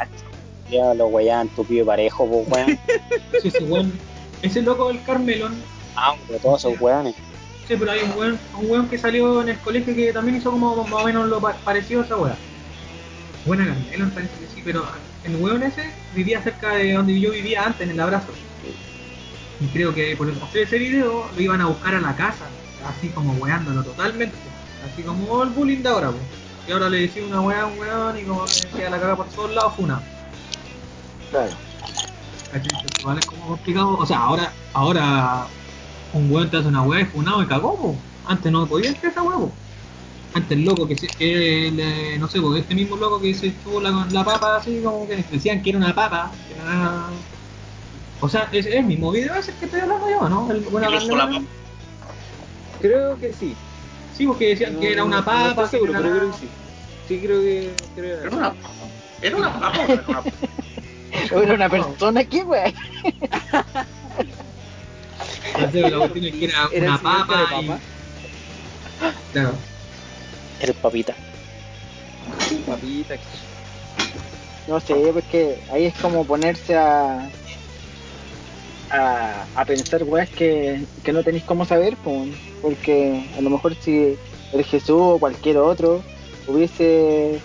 ya lo weyaban tupido y parejo, pues weón. Sí, ese weón. Ese loco del Carmelón. Ah, pero todos esos weones. Sí, pero hay un weón, un weón que salió en el colegio que también hizo como más o menos lo pa- parecido a esa weá. Buena que sí, pero el weón ese vivía cerca de donde yo vivía antes, en el abrazo. Y creo que por hacer ese video lo iban a buscar a la casa, así como weándolo totalmente. Así como el bullying de ahora, pues. Y ahora le decía una weá a un weón y como que queda la caga por todos lados, fue una. Claro. Es como complicado. O sea, ahora, ahora un weón te hace una weá y funado y cagó, po. Antes no podía hacer esa weá, po. Antes el loco que, se, que le- no sé, po, este mismo loco que se echó la, la papa así como que decían que era una papa. que era- O sea, es el mismo video ese que estoy hablando yo, ¿no? El, oso la. Creo que sí. Sí, porque decían No- que era una no papa. estoy seguro, pero creo que sí. Sí, creo que. Creo que Era una papa. Era una papa. o Era una Era una persona aquí, wey. No sé, la cuestión es que era Era el una papa. Y... Claro. El papita. Papita. No sé, porque ahí es como ponerse a. a, a pensar weas que, que no tenéis cómo saber, pues, porque a lo mejor si el Jesús o cualquier otro hubiese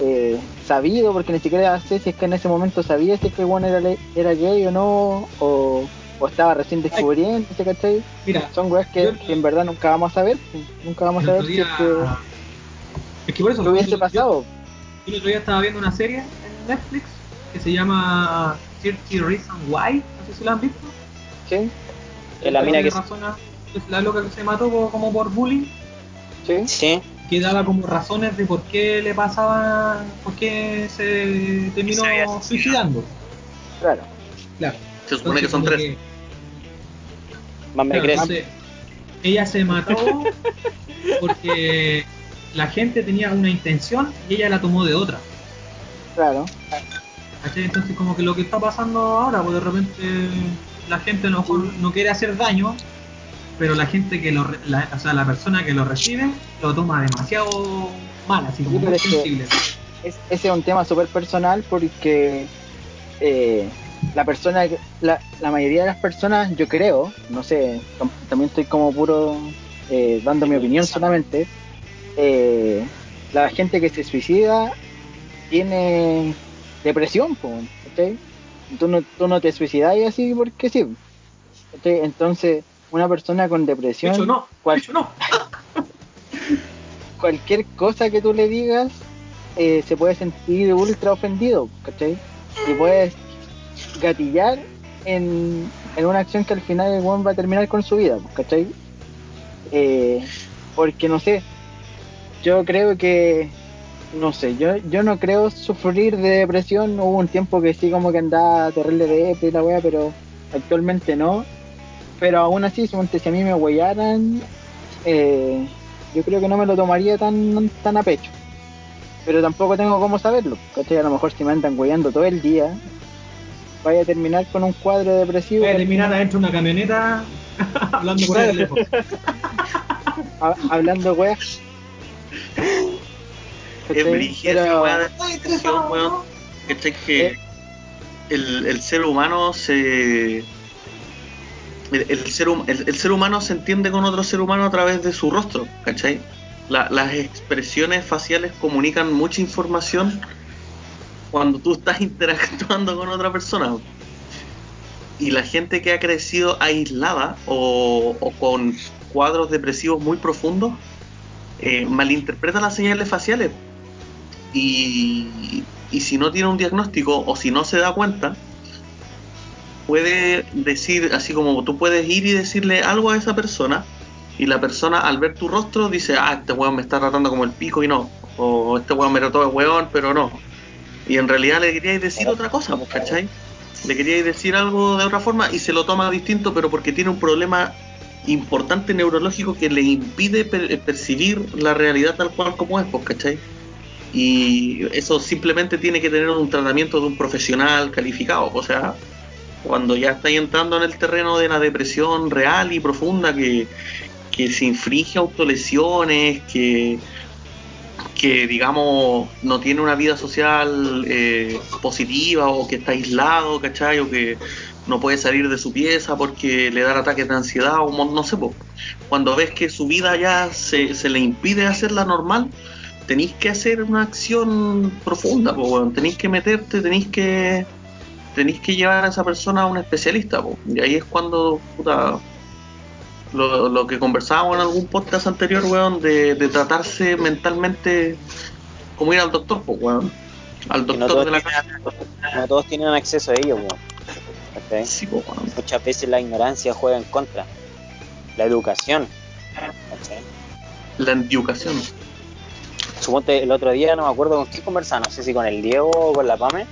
eh, sabido, porque ni siquiera sé si es que en ese momento sabía si es que el weón era, era gay o no, o, o estaba recién descubriendo, ¿cachai? Mira, Son weas que, Yo- que en verdad nunca vamos a saber, pues, nunca vamos a saber si día. es que, Es que por eso. hubiese yo- pasado. Yo el otro día estaba viendo una serie en Netflix que se llama 30 Reasons Why, no sé si la han visto. ¿Sí? Que la mina que razona, es la loca que se mató como por bullying, ¿Sí? sí, que daba como razones de por qué le pasaba, por qué se terminó Se suicidando. Claro. Claro. Se supone que son tres. Más me Claro, crees. entonces, ella se mató porque la gente tenía una intención y ella la tomó de otra. Claro. Entonces como que lo que está pasando ahora, pues de repente la gente mejor no quiere hacer daño, pero la gente que lo, la, o sea, la persona que lo recibe lo toma demasiado mal, así como muy sensible. es- ese es un tema súper personal porque eh, la persona, la, la mayoría de las personas, yo creo, no sé, tam- también estoy como puro eh, dando mi opinión solamente, eh, la gente que se suicida tiene depresión. Tú no, tú no te suicidas así porque sí. Entonces, una persona con De depresión, no, cual- cualquier cosa que tú le digas eh, se puede sentir ultra ofendido, ¿cachai? Y puedes gatillar en, en una acción que al final el weón va a terminar con su vida, ¿cachai? Eh, porque no sé, yo creo que, no sé, yo, yo no creo sufrir de depresión, hubo un tiempo que sí como que andaba terrible de y la wea, pero actualmente no. Pero aún así, si a mí me huellaran, eh, yo creo que no me lo tomaría tan, tan a pecho. Pero tampoco tengo cómo saberlo. ¿cachai? A lo mejor si me andan huellando todo el día, vaya a terminar con un cuadro depresivo. Voy a terminar adentro de una camioneta hablando por el teléfono. hablando weas. Es depresión, weón. Que Eh. el, el ser humano se. El, el ser, hum- el, el ser humano se entiende con otro ser humano a través de su rostro, ¿cachai? La- las expresiones faciales comunican mucha información cuando tú estás interactuando con otra persona. y la gente que ha crecido aislada o, con cuadros depresivos muy profundos eh, malinterpreta las señales faciales. Y, y si no tiene un diagnóstico o si no se da cuenta, puede decir, así como tú puedes ir y decirle algo a esa persona y la persona al ver tu rostro dice, ah, este weón me está tratando como el pico y no, o este weón me trató de weón, pero no. Y en realidad le queríais decir otra cosa, pues, ¿cachai? Le queríais decir algo de otra forma y se lo toma distinto, pero porque tiene un problema importante neurológico que le impide per- percibir la realidad tal cual como es, pues, ¿cachai? Y eso simplemente tiene que tener un tratamiento de un profesional calificado, o sea, cuando ya estáis entrando en el terreno de la depresión real y profunda que, que se infringe autolesiones, que, que digamos no tiene una vida social eh, positiva o que está aislado, ¿cachai? O que no puede salir de su pieza porque le dan ataques de ansiedad o no sé, cuando ves que su vida ya se, se le impide hacerla normal, tenéis que hacer una acción profunda, po, tenéis que meterte, tenéis que tenéis que llevar a esa persona a un especialista, po. y ahí es cuando puta, lo, lo que conversábamos en algún podcast anterior, weón, de, de tratarse mentalmente como ir al doctor, pues, weón. Al no doctor todos, de la tienen, no todos tienen acceso a ello, weón. ¿Cachai? Sí, po, weón. Muchas veces la ignorancia juega en contra. La educación. ¿cachai? La educación. Suponte el otro día, no me acuerdo con quién conversaba, no sé si con el Diego o con la Pame,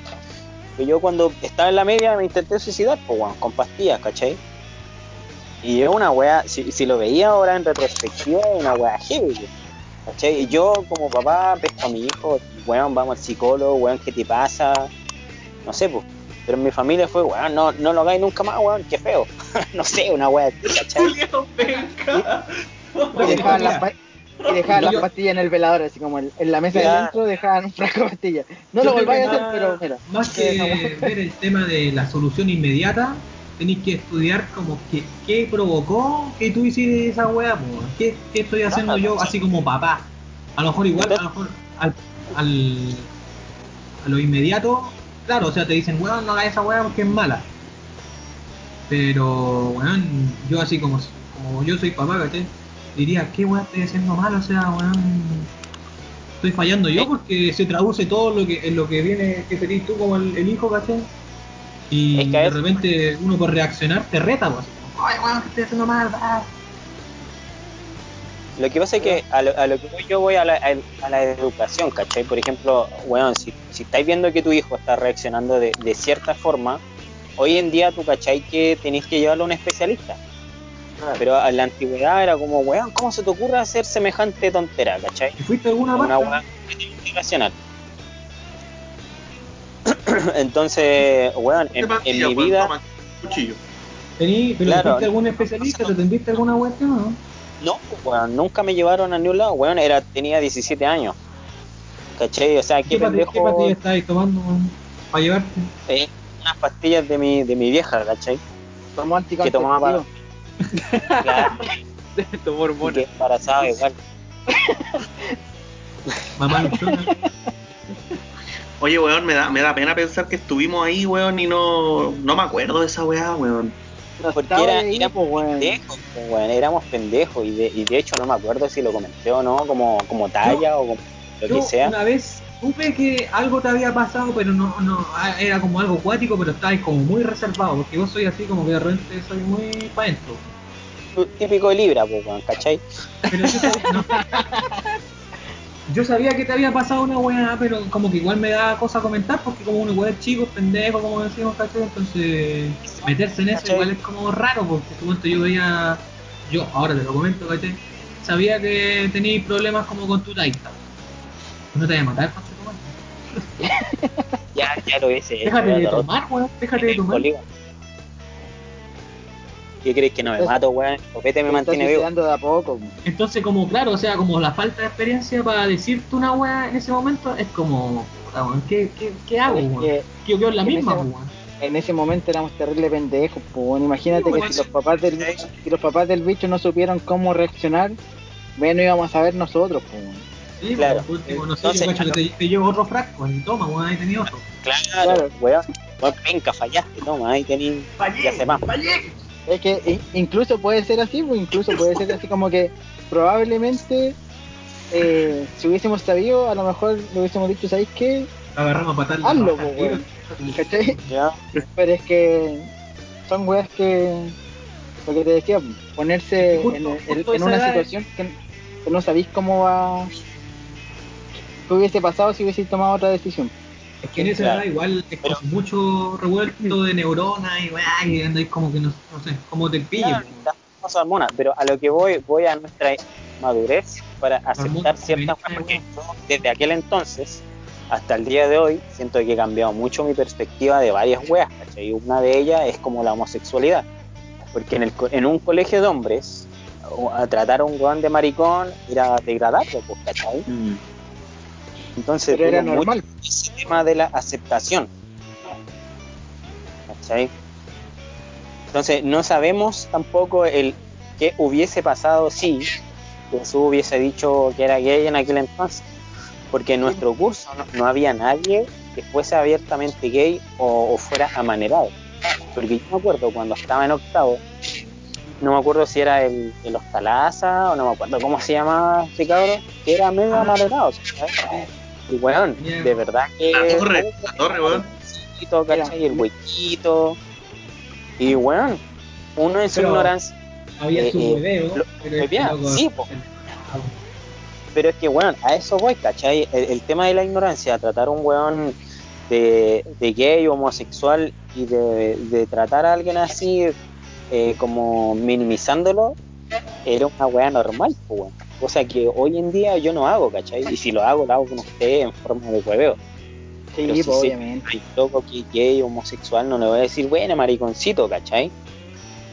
que yo cuando estaba en la media me intenté suicidar, pues, weón, con pastillas, ¿cachai? Y es una weá, si, si lo veía ahora en retrospectiva, es una weá heavy, ¿cachai? Y yo como papá pesco a mi hijo, weón, vamos al psicólogo, weón, ¿qué te pasa? No sé, pues. Pero en mi familia fue, weón, no, no lo hagáis nunca más, weón, qué feo. no sé, una weá así, ¿cachai? Julio, venga. Y dejaban, las, pa- y dejaban las pastillas en el velador, así como en, en la mesa de Claro. adentro dejaban un frasco de pastillas. No Yo lo volváis a hacer, pero mira. Más que ver el tema de la solución inmediata, tenéis que estudiar como que, qué provocó que tú hicieras esa weá, ¿Qué, qué estoy haciendo yo sí. así como papá. A lo mejor igual, a lo mejor al, al, a lo inmediato, claro, o sea, te dicen, weón, no hagas esa weá porque es mala. Pero, weón, yo así como, como yo soy papá, ¿cachai? Diría, ¿qué weá estoy haciendo mal? O sea, weón, estoy fallando yo porque se traduce todo lo que en lo que viene que serís tú como el, el hijo, ¿cachai? Y Es que a de repente uno por reaccionar te reta, pues. Ay, weón, que estoy haciendo mal, ah". Lo que pasa es que a lo, a lo que voy yo voy a la, a, a la educación, ¿cachai? Por ejemplo, weón, si, si estáis viendo que tu hijo está reaccionando de, de cierta forma, hoy en día tú, ¿cachai? Que tenéis que llevarlo a un especialista. Pero en la antigüedad era como, weón, ¿cómo se te ocurre hacer semejante tontera, ¿cachai? ¿Y fuiste a alguna Una parte? weá irracional. Entonces, weón, ¿Qué en, en pastilla, mi vida, cuchillo. Tení, pero Claro. ¿fuiste a algún especialista? ¿Te atendiste alguna cuestión o no? no, weón, nunca me llevaron a ningún lado, weón, era, tenía 17 años. ¿Cachai? O sea, qué, ¿Qué, pendejo. ¿Qué patilla estáis tomando weón, para llevarte? eh, unas pastillas de mi, de mi vieja, ¿cachai? Tomó Que tomaba para. anticonceptivo. Claro, Tomó hormonas. que embarazada igual. Mamá luchona. Oye, weón, me da, me da pena pensar que estuvimos ahí, weón, y no, no me acuerdo de esa weá, weón. No Porque era, ahí, era pues, weón. pendejos, pues, weón, éramos pendejos. Y de, y de hecho no me acuerdo si lo comenté o no, como, como talla o como lo Yo que sea. una vez supe que algo te había pasado, pero no, no, ah, era como algo acuático, pero estabas como muy reservado, porque vos soy así como que de repente soy muy pa' dentro. Típico de Libra, pues, weón, ¿cachai? Pero yo sabía, no. Yo sabía que te había pasado una weá, pero como que igual me da cosa comentar, porque como uno igual es chico, pendejo, como decimos, ¿cachai? Entonces, meterse en eso ¿Cachai? igual es como raro, porque en momento yo veía, yo ahora te lo comento, ¿cachai? Sabía que tenías problemas como con tu taita. No te voy a matar, madre. Ya, ya lo hice. Déjate de tomar, weón, déjate de tomar. Polígono. ¿Qué crees que no me mato, weón? Copete me mantiene vivo. suicidando de a poco. Entonces, como claro, o sea, como la falta de experiencia para decirte una weá en ese momento es como, ¿qué, qué, qué hago, weón? que yo quedo en la en misma, ese- weón. en ese momento éramos terrible pendejos, pues, weón. Imagínate Sí, que si los papás del si los papás del bicho no supieron cómo reaccionar, menos íbamos a saber nosotros, pues. weón. Sí, Claro. por último, no sé, Entonces, yo cacho que te, te llevo otro frasco y toma, weón, ahí tenía otro. Claro, Claro. weón. Bueno, penca, fallaste, toma, ahí tenés. Ya se más. Es que incluso puede ser así, pues, incluso puede ser así como que probablemente eh, si hubiésemos sabido, a lo mejor le hubiésemos dicho, ¿sabéis qué? Agarramos a patar la Hazlo, raja, po, weón. tío. ¿Cachai? Pero es que son weas que, lo que te decía, ponerse Justo- en, justo una situación que, que no sabéis cómo va, qué hubiese pasado si hubiese tomado otra decisión. Es que en esa Claro. edad igual es Pero- como mucho revuelto de neuronas y weá, y andáis como que no, no sé, como te pille. Claro, paso hormonas, pero a lo que voy, voy a nuestra madurez para aceptar ciertas cosas, porque yo desde aquel entonces hasta el día de hoy siento que he cambiado mucho mi perspectiva de varias weas, ¿cachai? Y una de ellas es como la homosexualidad, porque en, el, co- en un colegio de hombres, a tratar a un weón de maricón era degradarlo, pues, ¿cachai? Entonces, Pero era mucho normal. ese tema de la aceptación. ¿Cachai? Entonces, no sabemos tampoco el qué hubiese pasado si Jesús hubiese dicho que era gay en aquel entonces. Porque en nuestro curso no, no había nadie que fuese abiertamente gay o, o fuera amanerado. Porque yo me acuerdo cuando estaba en octavo, no me acuerdo si era el, el Ostalaza o no me acuerdo cómo se llamaba este cabrón, que era medio amanerado. ¿sabes? Y weón, de verdad que. La torre, la torre, weón. huequito, ¿cachai? El huequito. Y weón, uno en su Pero- ignorancia. Había Eh, su eh, hueveo, lo- pero loco- sí, po. Pero es que, weón, a eso voy, ¿cachai? El, el tema de la ignorancia, tratar a un weón de, de gay o homosexual y de, de tratar a alguien así eh, como minimizándolo, era una weá normal, pues, weón. Cosa que hoy en día yo no hago, ¿cachai? Y si lo hago, lo hago con usted en forma de hueveo. Sí, si pues, obviamente. hay loco que gay homosexual, no le voy a decir, bueno, mariconcito, ¿cachai?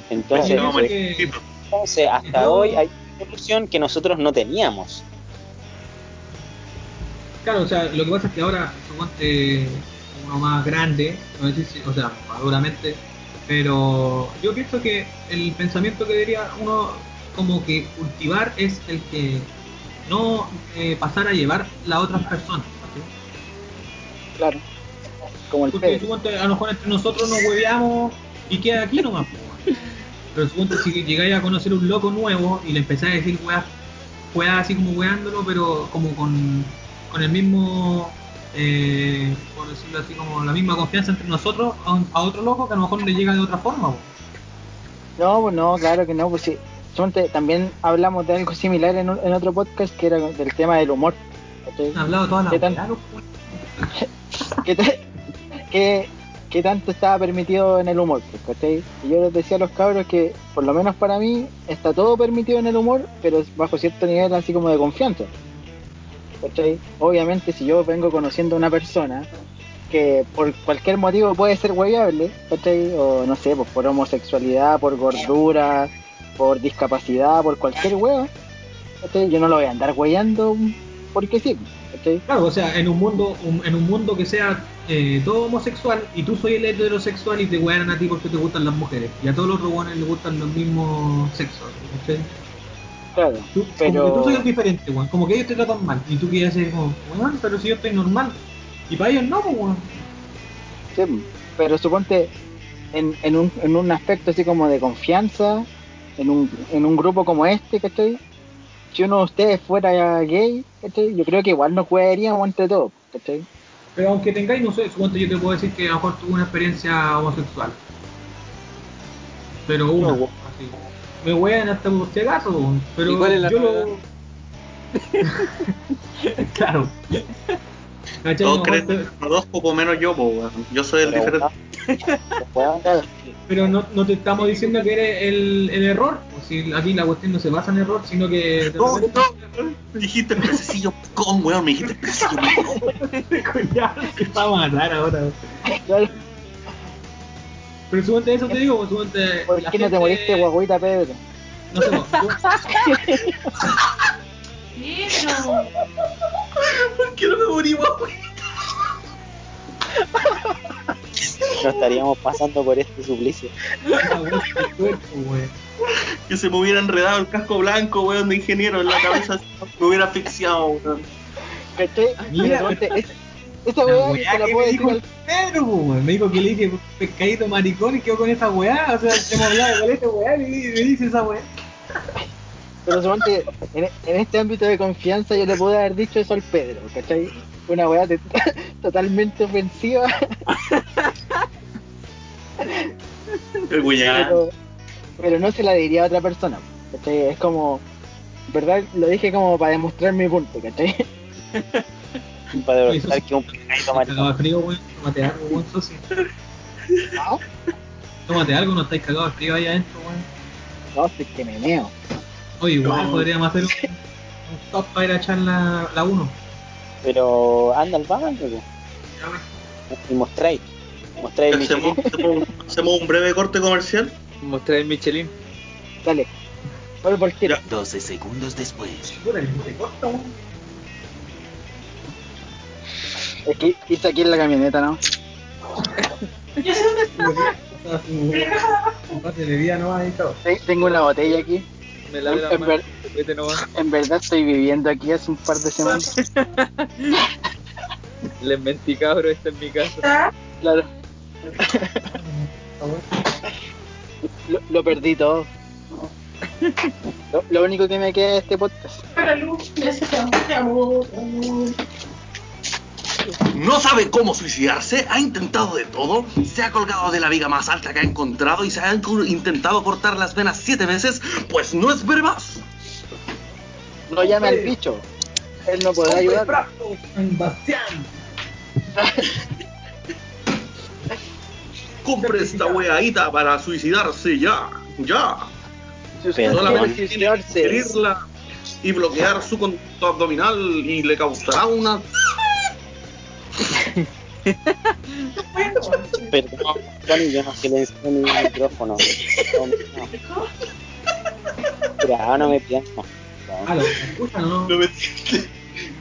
Entonces, No, eh, entonces, hasta hoy hay una evolución que nosotros no teníamos. Claro, o sea, lo que pasa es que ahora, suponte uno más grande, o sea, maduramente, pero yo pienso que el pensamiento que debería uno como que cultivar es el que no eh, pasar a llevar las otras personas. ¿sí? Claro. Como el Porque suponte, a lo mejor entre nosotros nos hueveamos y queda aquí nomás. Pero suponte si llegáis a conocer un loco nuevo y le empezáis a decir weas, weas así como weándolo, pero como con, con el mismo, eh, por decirlo así, como la misma confianza entre nosotros a, un- a otro loco que a lo mejor le llega de otra forma. No, pues no, claro que no, pues sí. También hablamos de algo similar en, en otro podcast que era del tema del humor. Han hablado todas las ¿Qué. ¿Qué, te- qué- qué tanto estaba permitido en el humor? ¿cachai? Y yo les decía a los cabros que, por lo menos para mí, está todo permitido en el humor, pero bajo cierto nivel así como de confianza. ¿cachai? Obviamente, si yo vengo conociendo a una persona que por cualquier motivo puede ser hueviable. O no sé, pues por homosexualidad, por gordura, por discapacidad, por cualquier hueva, ¿cachai? Yo no lo voy a andar hueveando porque sí, ¿cachai? Claro, o sea, en un mundo, un- en un mundo que sea eh, todo homosexual y tú soy el heterosexual y te wean a ti porque te gustan las mujeres y a todos los robones les gustan los mismos sexos. Claro, Tú, Pero- Como que tú soy el diferente, weón. Como que ellos te tratan mal. Y tú quieres hacer como, weón, pero si yo estoy normal. Y para ellos no, pues, weón. Sí, pero suponte en, en, un, en un aspecto así como de confianza, en un, en un grupo como este, ¿cachai? Si uno de ustedes fuera gay, ¿cachai? Yo creo que igual nos jugaríamos entre todos, ¿cachai? Pero aunque tengáis, no sé, suponte yo te puedo decir que a lo mejor tuve una experiencia homosexual. Pero una, No, weón. así. Me wean hasta por si acaso. Pero ¿Y cuál es la yo novedad? lo. claro. Todos creen pero- el horóscopo menos yo, po. Yo soy el Pero, diferente. Pero no, no te estamos diciendo que eres el, el error. Pues si aquí la cuestión no se basa en error, sino que. No, repente- no, me dijiste pececillo picón, weón. Me dijiste pececillo picón. Ya, te va a matar ahora. Pero suponte eso te digo, pues suponte. ¿Por qué no te gente- moriste, guaguita Pedro? No sé, Pedro. ¿Por qué no me morí, weón? No estaríamos pasando por este suplicio. Que se me hubiera enredado el casco blanco, weón, de ingeniero en la cabeza. Me hubiera asfixiado, weón. ¿Cachai? Mira, Mira, suponte, es- Esa La weá que weá te la que puedo me decir dijo al el Pedro, weón. me dijo que le dije pescadito maricón y quedó con esa weá. O sea, hemos hablado con esta weá y me dice esa weá. Pero suponte, en, en este ámbito de confianza yo le pude haber dicho eso al Pedro, ¿cachai? Una weá te- totalmente ofensiva, pero, pero no se la diría a otra persona, ¿cachai? Es como, ¿verdad? Lo dije como para demostrar mi punto, ¿cachai? Para demostrar que un pescadito Cagado de frío, weón. Tómate algo, weón, socio. No, Tómate algo, no estáis cagados de frío ahí adentro, weón. no, es que me meo. Oye, igual No. podríamos hacer un, un top para ir a echar la, la 1. Pero anda al baño y mostráis. Mostráis el Hacemos, Michelin. hacemos- hacemos un breve corte comercial. Mostrar el Michelin. Dale, vuelvo por tiro. 12 segundos después. Es que hice aquí en la camioneta, ¿no? Yo sé dónde está. Tengo una botella aquí. Me lavé la En mano. ver- Vete nomás. En verdad estoy viviendo aquí hace un par de semanas. Les mentí, cabro, esta es mi casa. Está. Claro, lo, lo perdí todo. Lo, lo único que me queda es este podcast. No sabe cómo suicidarse, ha intentado de todo, se ha colgado de la viga más alta que ha encontrado y se ha intentado cortar las venas siete veces, pues no es brevas. No llame al bicho. Él no podrá ayudar. San Bastián. Compre esta weadita para suicidarse ya, ya. Solamente tiene que y bloquear su conducto abdominal y le causará una... Perdón, Tony, yo no silencio mi micrófono. No, no. Pero no me más. Ah, ¿lo escuchan o no? No me-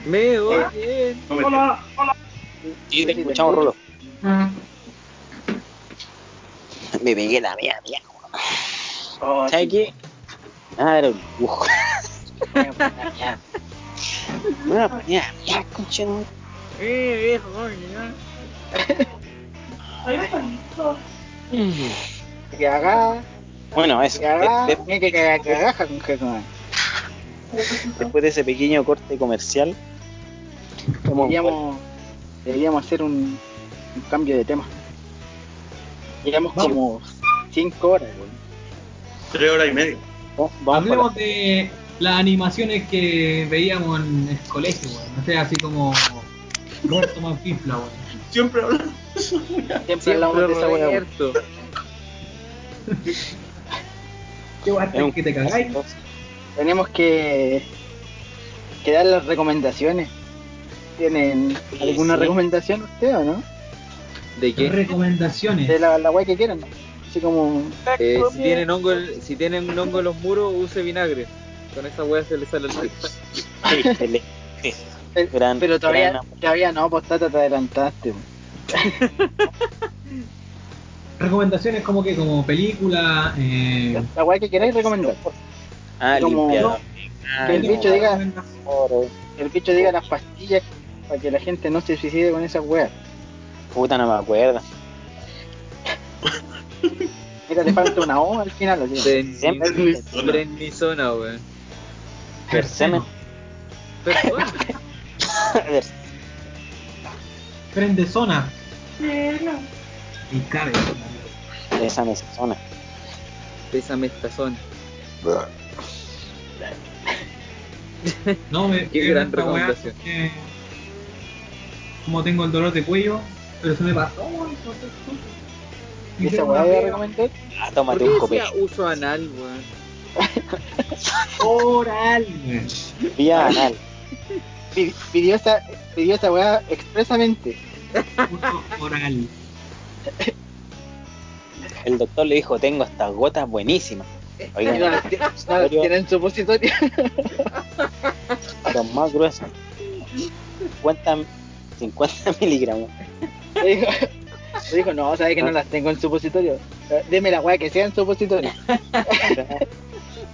Me oyen. no me- Sí, te escuchamos, Rulo. Me pegué la mía, mía. oh, ¿Sabes qué? Ah, era un dibujo. Una mía, concha. no. Eh, viejo, Ay, me palito. Que haga, Bueno, eso. que haga, De- de- que caga, cagaja con jefe. después de ese pequeño corte comercial, Deberíamos, deberíamos hacer un, un cambio de tema. Llevamos Vamos. como 5 horas, güey. Tres horas y media. vuelto- vamos para Hablemos de las animaciones que veíamos en el colegio, weón. No sé, así como Roberto Manfifla, weón. Siempre hablamos de. Siempre hablamos de esa weá. ¿Qué un- que te cagáis? Tenemos que, que dar las recomendaciones. ¿Tienen Sí, alguna sí. recomendación usted o no? ¿De qué? Recomendaciones. De la, la weá que quieran. Así como. Eh, si tienen hongo, si tienen hongo en los muros, use vinagre. Con esa weá se le sale el Gran- pero todavía, gran- todavía no, postata, te adelantaste. güey. Recomendaciones como que, como película, eh, La, weá que queráis recomendar. Ah, Como-. Ah, que el no, bicho diga-. Que el bicho diga las pastillas para que la gente no se suicide con esas weas. Puta, no me acuerdo. Mira, le falta una O al final. Siempre- Prednisona, Prednisona, weón. Persona. Persona. A ver, Prende zona Bueno. y cabe. esa me zona. Pésame esta zona. No, me Qué me gran recomendación. porque Como tengo el dolor de cuello, pero se me pasó, ¿Y esa weá voy a recomendar? Ah, ¿Por tómate qué un copete. uso anal, weón? oral. Vía anal. Pi- Pidió esa, pidió esa weá expresamente. Oral. El doctor le dijo, tengo estas gotas buenísimas. No Oigan, no las tienen supositorio. son más gruesas. 50, 50 miligramos. Le dijo, le dijo, no, sabes que no las tengo en supositorio. Eh, Deme la weá que sea en supositorio.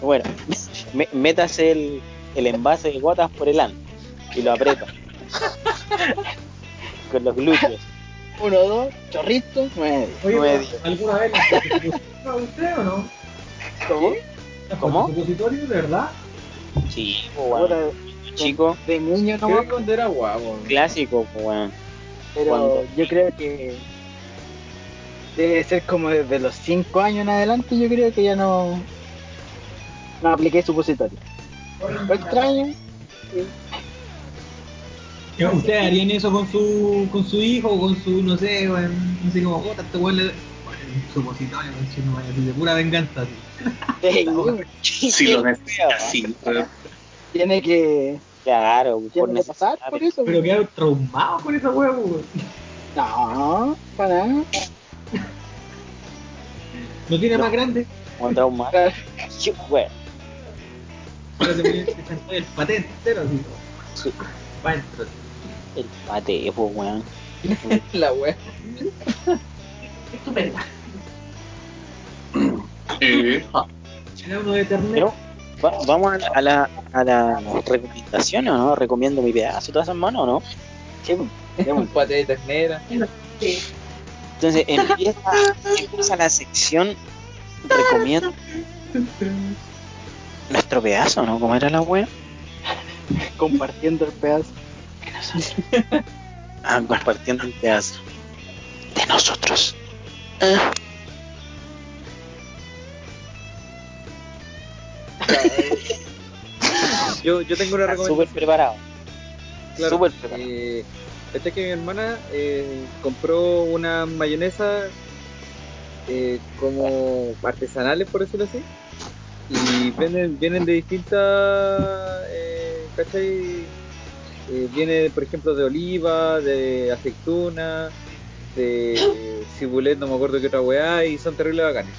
Bueno, me- métase el, el envase de gotas por el ano y lo aprieta. con los glúteos. Uno, dos, chorrito, nueve. Oye. ¿alguna vez le has puesto supositorio a usted o no? ¿Cómo? ¿Le has ¿Cómo? supositorio, de verdad? Sí. Ahora, Chico, de niño no cuando era guapo. clásico, weón. pero cuando- yo creo que debe ser como desde los 5 años en adelante, yo creo que ya no no apliqué supositorio. Fue extraño, Eh, ¿Ustedes harían eso con su, con su hijo o con su, no sé? No sé cómo, puta, este weón le. Un supositorio, no vaya así de pura venganza, así. Si lo necesitas, sí. tiene que, Claro, por pasar por eso. Pero quedaron traumados con esa weón, weón. No, para nada. ¿No tiene No. más grande? Como trauma. Sí, weón. Ahora te sentó el patente entero, así. Sí, Va. El pate, pues, weón. La wea. Estupenda. Era uno de. Pero, va- vamos a la, a la, a la recomendación, ¿o no? Recomiendo mi pedazo, todas esas manos, ¿o no? Sí, pues. Un pate de ternera. Sí. Entonces empieza, empieza la sección recomiendo nuestro pedazo, ¿no? ¿Cómo era la wea? Compartiendo el pedazo. Ah, compartiendo el pedazo de nosotros. Ah, Yo, yo tengo una está recomendación. súper preparado. Claro, Súper preparado. eh, esta es que mi hermana eh, compró una mayonesa eh, como artesanales, por decirlo así, y vienen, vienen de distintas, eh, ¿cachai? Eh, viene, por ejemplo, de oliva, de aceituna, de cibulet, no me acuerdo qué otra weá, y son terribles bacanes.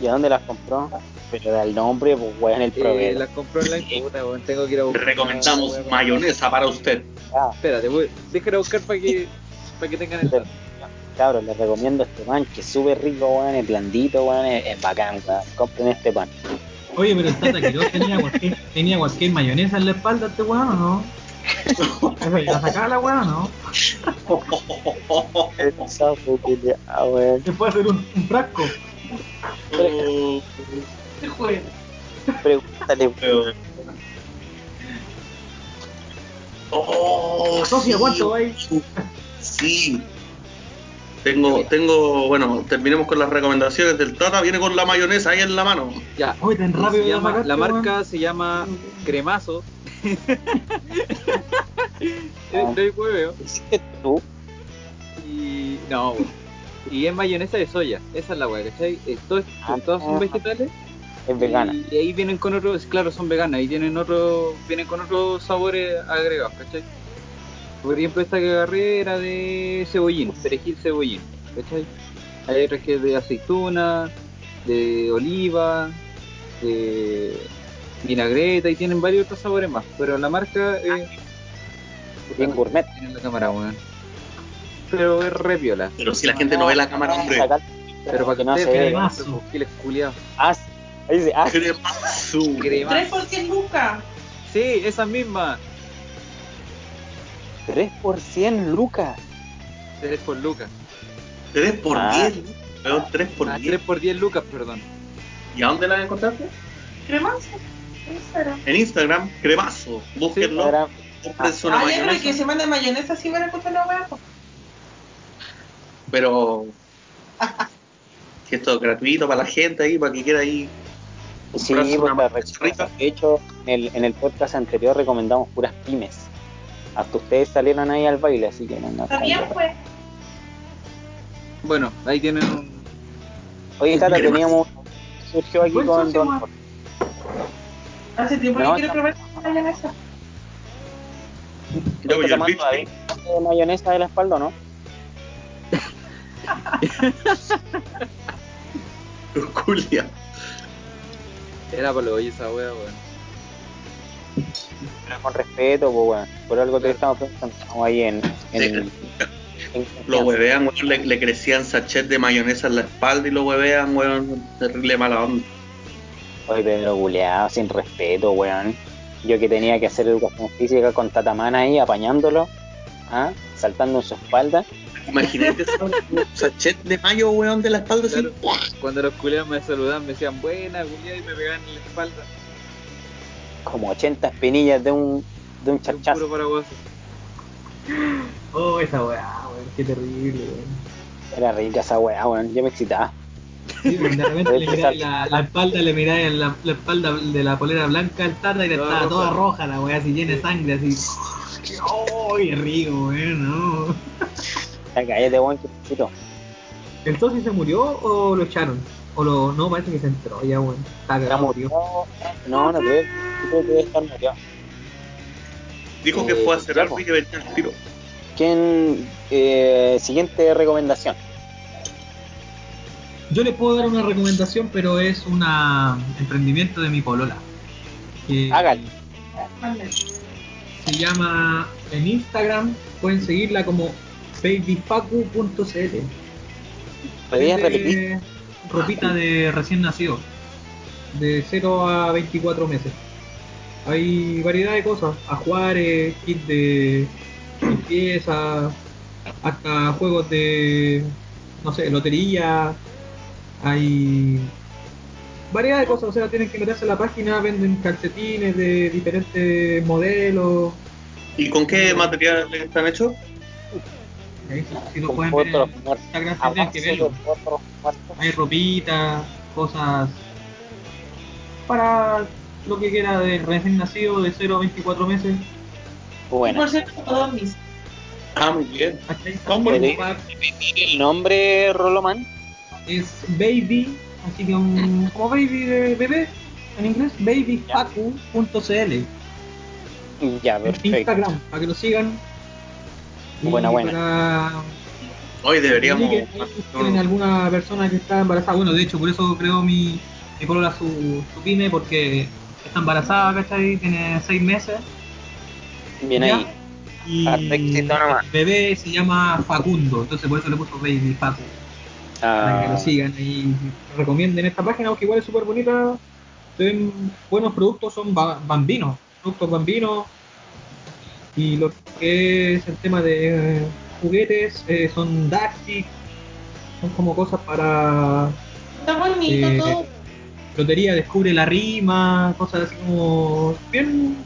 ¿Y a dónde las compró? Pero da el nombre, pues weón, el Eh, proveedor. las compró en la puta, weón, tengo que ir a buscar. recomendamos weá. mayonesa para usted. Ah, Espérate, voy, déjame buscar para que, para que tengan el cabros, les recomiendo este pan que es súper rico, weón, es blandito, weón, es, es bacán, weón. Compren este pan. Oye, pero el Tata Quiroz tenía cualquier, tenía cualquier mayonesa en la espalda este weón, ¿o no? ¿La sacaba la weón o no? Ah, weón. Se puede hacer un, un frasco. Se juega. Pregúntale, weón. Oh, Sofía, sí, ¿cuánto hay? Sí. Tengo, tengo, bueno, terminemos con las recomendaciones del Tata. Viene con la mayonesa ahí en la mano. Ya. Oye, tan rápido Se la llama- marca se llama Cremazo. Ah. Estoy hueveo. ¿Hiciste tú? Y. No. Y es mayonesa de soya. Esa es la weá, ¿cachai? Eh, todo- Ah. todas son vegetales. Es vegana. Y ahí vienen con otros, claro, son veganas. Y tienen otros, vienen con otros sabores agregados, ¿cachai? Por ejemplo, esta que agarré era de cebollín, perejil cebollín, ¿cachai? Hay otras que es de aceituna, de oliva, de vinagreta y tienen varios otros sabores más. Pero la marca es. Bien gourmet. Tiene la cámara, weón. Pero es re piola. Pero si la gente no ve la cámara, hombre. Pero para que no se ve. vean, Cremazo. esos giles culiados. Ah, ahí dice, ah, Cremazo. Crema. 3 por 100 lucas. Sí, esa misma. 3 por 100 lucas. 3 por lucas. 3 por Ah. 10. Weón, 3 por Ah, 10. 3 por 10 lucas, perdón. ¿Y a dónde la encontraste? Cremazo. Instagram. En Instagram, cremazo. Búsquenlo. Una Ah, ya, pero que se mande mayonesa si van a encontrar la pues. Pero. que esto es gratuito para la gente ahí, para que quiera ahí. Sí, pues, una rica. De hecho, en el, en el podcast anterior recomendamos puras pymes. Hasta ustedes salieron ahí al baile, así que no, no Está bien, pues. Bueno, ahí tienen un. Oye, Tata, teníamos. Surgió aquí con socio, Don. Hace tiempo No, que quiero probar la mayonesa. Yo voy ¿Estás al tomando de mayonesa de la espalda o no? Julia. Era para lo oye esa wea, weón. Pero con respeto, pues, weón. Por algo te estamos. Estamos ahí en. en, en Lo huevean, weón. Le, le crecían sachet de mayonesa en la espalda y lo huevean, weón. Terrible mala onda. Oye, Pedro Culeado, sin respeto, weón. Yo que tenía que hacer educación física con Tatamana ahí, apañándolo. ¿ah? saltando en su espalda. Imagínate un sachet de mayo, weón, de la espalda así. Claro, cuando los culiados me saludaban me decían buena culiado y me pegaban en la espalda. Como 80 espinillas de un, de un Un charchazo. puro paraguaso. Oh, esa weá, weón, qué terrible, weón. Era rica esa weá, weón. Yo me excitaba. Sí, weón, de repente le miráis la, la espalda, le miráis la, la espalda de la polera blanca al tarda y estaba roja. toda roja la weá, así llena de sangre, así. ¡Oh, qué rico, weón! No. Ya cállate, weón, que te excito. ¿El Tosi se murió o lo echaron? O lo, no, parece que se entró ya, weón. Está cagado, tío. No, no creo. Yo creo que debe estar murió. Dijo que Eh, fue a algo po. y que venía al tiro. ¿Quién? Eh, siguiente recomendación. Yo le puedo dar una recomendación, pero es un emprendimiento de mi polola. Que Hágalo. Se llama en Instagram, pueden seguirla como babyfacu.cl. ¿Podrías Vende repetir? Ropita de recién nacido, de 0 a 24 meses. Hay variedad de cosas, ajuares, kit de limpieza, hasta juegos de, no sé, lotería. Hay variedad de cosas, o sea, tienen que meterse a la página, venden calcetines de diferentes modelos. ¿Y con qué material están hechos? Si- si lo pueden ver A tendrían que verlo. Hay ropita, cosas para lo que quiera de recién nacido de 0 a 24 meses. Bueno, Por cierto, todos mis. Ah, muy bien. Está el ¿Podéis pack. repetir el nombre, Roloman? Es baby, así que un, como baby de bebé en inglés, babyfacu.cl Ya, en perfecto. Instagram, para que lo sigan. Y Buena, buena. Para Hoy deberíamos. que tienen alguna persona que está embarazada. Bueno, de hecho, por eso creo mi, mi polola su, su pyme, porque está embarazada, ¿cachai? Tiene 6 meses. Bien ¿ya? ahí. Y nomás. el bebé se llama Facundo, entonces por eso le puso Baby Facu. Para que Ah, lo sigan y recomienden esta página, porque igual es súper bonita. Se ven buenos productos, son ba- bambinos, productos bambinos. Y lo que es el tema de eh, juguetes eh, son Dactic, son como cosas para Está bonito Eh, todo. lotería, descubre la rima, cosas así como bien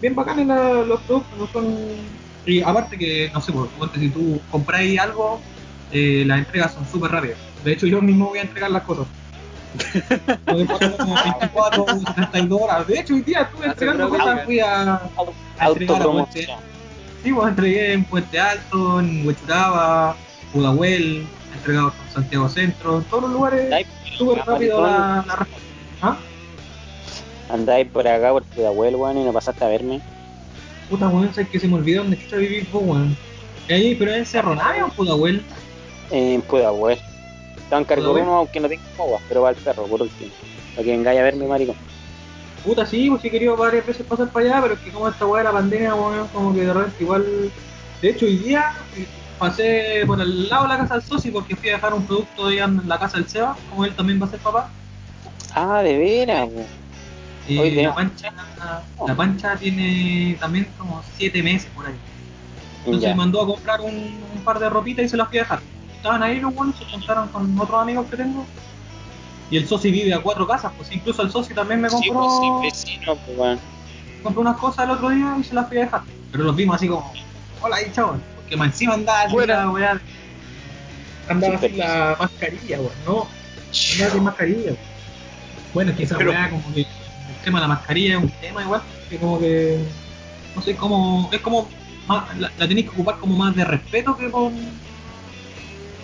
bien bacanes la- los productos, no son y aparte que no sé, por supuesto, si tú compráis algo, eh, las entregas son súper rápidas. De hecho yo mismo voy a entregar las cosas. No demora como 24 o 72 horas. De hecho hoy día estuve entregando cosas, fui a, a entregar a Puente, sí, pues entregué en Puente Alto, en Huechuraba, Pudahuel, entregado en Santiago Centro, en todos los lugares súper rápido la, la. ¿Ah? Andáis por acá por Pudahuel, weón, y no pasaste a verme. Puta weón, sabes que se me olvidó dónde chucha vivís vos, weón. Ahí, pero es Cerro Navia o. En Pudahuel. En ¿Pudahuel? Carcoruno, aunque no tengo guaguas, pero va el perro, por último. Para que vengáis a verme, maricón. Puta, sí, pues he querido varias veces pasar para allá, pero es que como esta weá de la pandemia, weón, como que de repente igual. De hecho, hoy día eh, pasé por el lado de la casa del Sosi porque fui a dejar un producto ahí en la casa del Seba, como él también va a ser papá. Ah, de veras, Hoy la pancha, la pancha tiene también como 7 meses por ahí. Entonces Ya. mandó a comprar un, un par de ropitas y se las fui a dejar. Estaban ahí los buenos, se juntaron con otros amigos que tengo. Y el soci vive a cuatro casas, pues incluso el soci también me Sí, compró, pues sí, vecino, pues, weón. compró unas cosas el otro día y se las fui a dejar. Pero los vimos así como, hola ahí chao, porque más encima andaba así Fuera. la weá. Andaba Sí, sin la mascarilla, weón, no, andaba sin mascarilla. weón. Bueno, es que esa Pero- weá como que el tema de la mascarilla es un tema igual, que como que no sé cómo, es como más, la, la tenéis que ocupar como más de respeto que con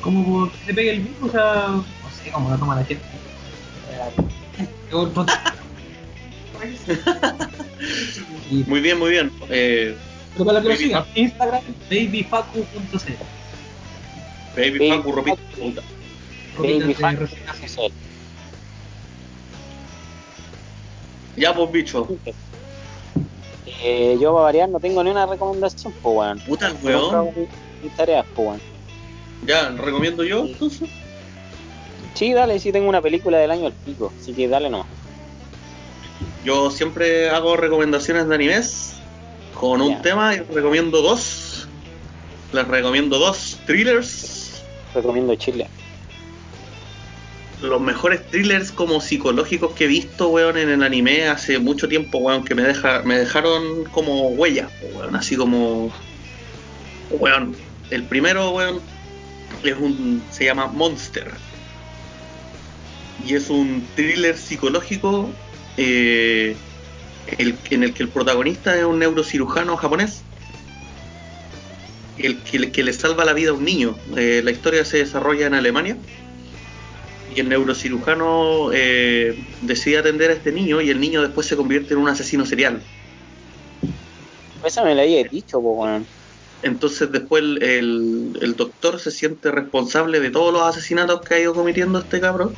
como por que se pegue el virus, o sea, no sé cómo la toma la gente. Muy bien, muy bien. Eh, pero para que lo Baby sigan, Instagram babyfacu.cl baby Baby Facu, ropita. Ropitas Baby de fan, recién nacido. eso es. Ya, pues, bicho. Eh, yo, para variar, no tengo ni una recomendación, pues, weón. Puta weón. mis- mis tareas, pues, weón. Ya, recomiendo yo, entonces. Sí, dale, sí tengo una película del año al pico, así que dale nomás. Yo siempre hago recomendaciones de animes. con un Ya. tema y recomiendo dos. Les recomiendo dos thrillers. Recomiendo Chile. Los mejores thrillers como psicológicos que he visto, weón, en el anime hace mucho tiempo, weón, que me, deja, me dejaron como huella, weón, así como... Weón, el primero, weón, es un, se llama Monster. Y es un thriller psicológico eh, en el que el protagonista es un neurocirujano japonés el que, que le salva la vida a un niño. Eh, la historia se desarrolla en Alemania y el neurocirujano eh, decide atender a este niño y el niño después se convierte en un asesino serial. Esa me la había dicho, po. Entonces después el, doctor se siente responsable de todos los asesinatos que ha ido cometiendo este cabrón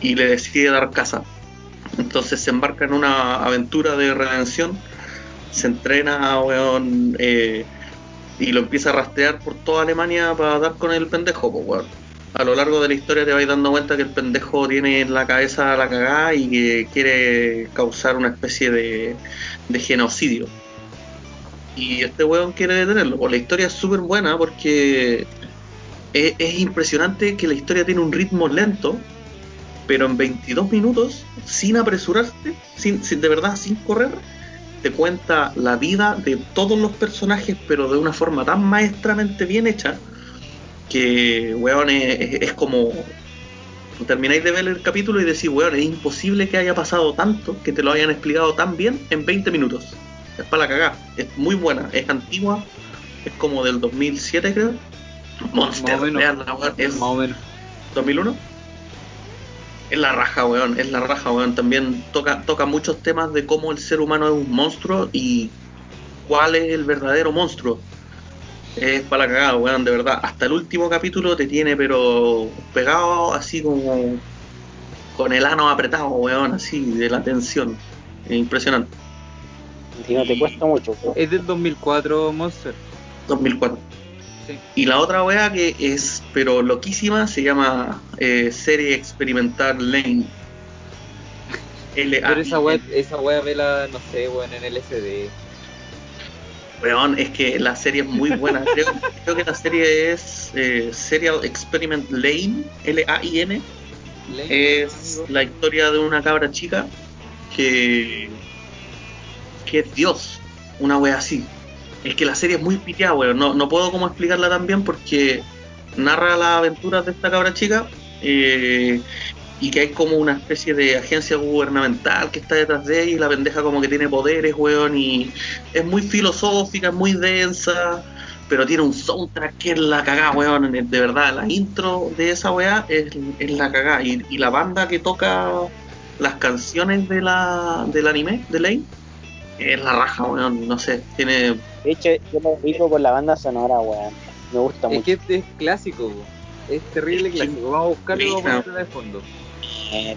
y le decide dar casa. Entonces se embarca en una aventura de redención, se entrena, eh, y lo empieza a rastrear por toda Alemania para dar con el pendejo, pues, weón. A lo largo de la historia te vais dando cuenta que el pendejo tiene en la cabeza la cagada y que quiere causar una especie de genocidio. Y este weón quiere detenerlo. Pues la historia es súper buena porque es, es impresionante que la historia tiene un ritmo lento, pero en 22 minutos, sin apresurarte, sin, sin- de verdad, sin correr, te cuenta la vida de todos los personajes, pero de una forma tan maestramente bien hecha que, weón, es, es- es como. Termináis de ver el capítulo y decís, weón, es imposible que haya pasado tanto, que te lo hayan explicado tan bien en 20 minutos. Es para la cagada. Es muy buena, es antigua, es como del 2007, creo. Monster, Más es Más o menos. 2001. Es la raja, weón, es la raja, weón. También toca, toca muchos temas de cómo el ser humano es un monstruo y cuál es el verdadero monstruo. Es para la cagada, weón, de verdad. Hasta el último capítulo te tiene, pero pegado así como con el ano apretado, weón, así de la tensión. Es impresionante. Y no te cuesta mucho. Es del 2004 Monster. 2004. Sí. Y la otra wea que es, pero loquísima, se llama eh, Serie Experimental Lane. L Pero esa wea, esa wea vela, no sé, weón, en el SD. Weón, es que la serie es muy buena. Creo, creo que la serie es eh, Serial Experiment Lane, L-A-I-N. Es la historia de una cabra chica que, que es Dios, una wea así. Es que la serie es muy piteada, weón. No, no puedo como explicarla tan bien porque narra las aventuras de esta cabra chica eh, y que hay como una especie de agencia gubernamental que está detrás de ella y la pendeja como que tiene poderes, weón, y es muy filosófica, es muy densa, pero tiene un soundtrack que es la cagada, weón, de verdad, la intro de esa weá es, la cagada y, y la banda que toca las canciones de la, del anime, de Lane, es la raja, weón, no sé, tiene... De hecho, yo lo ubico por la banda sonora, weón. Me gusta Es mucho. que este es clásico, po. es terrible Es que- clásico. Vamos a buscarlo y vamos a ponerlo de fondo. Eh,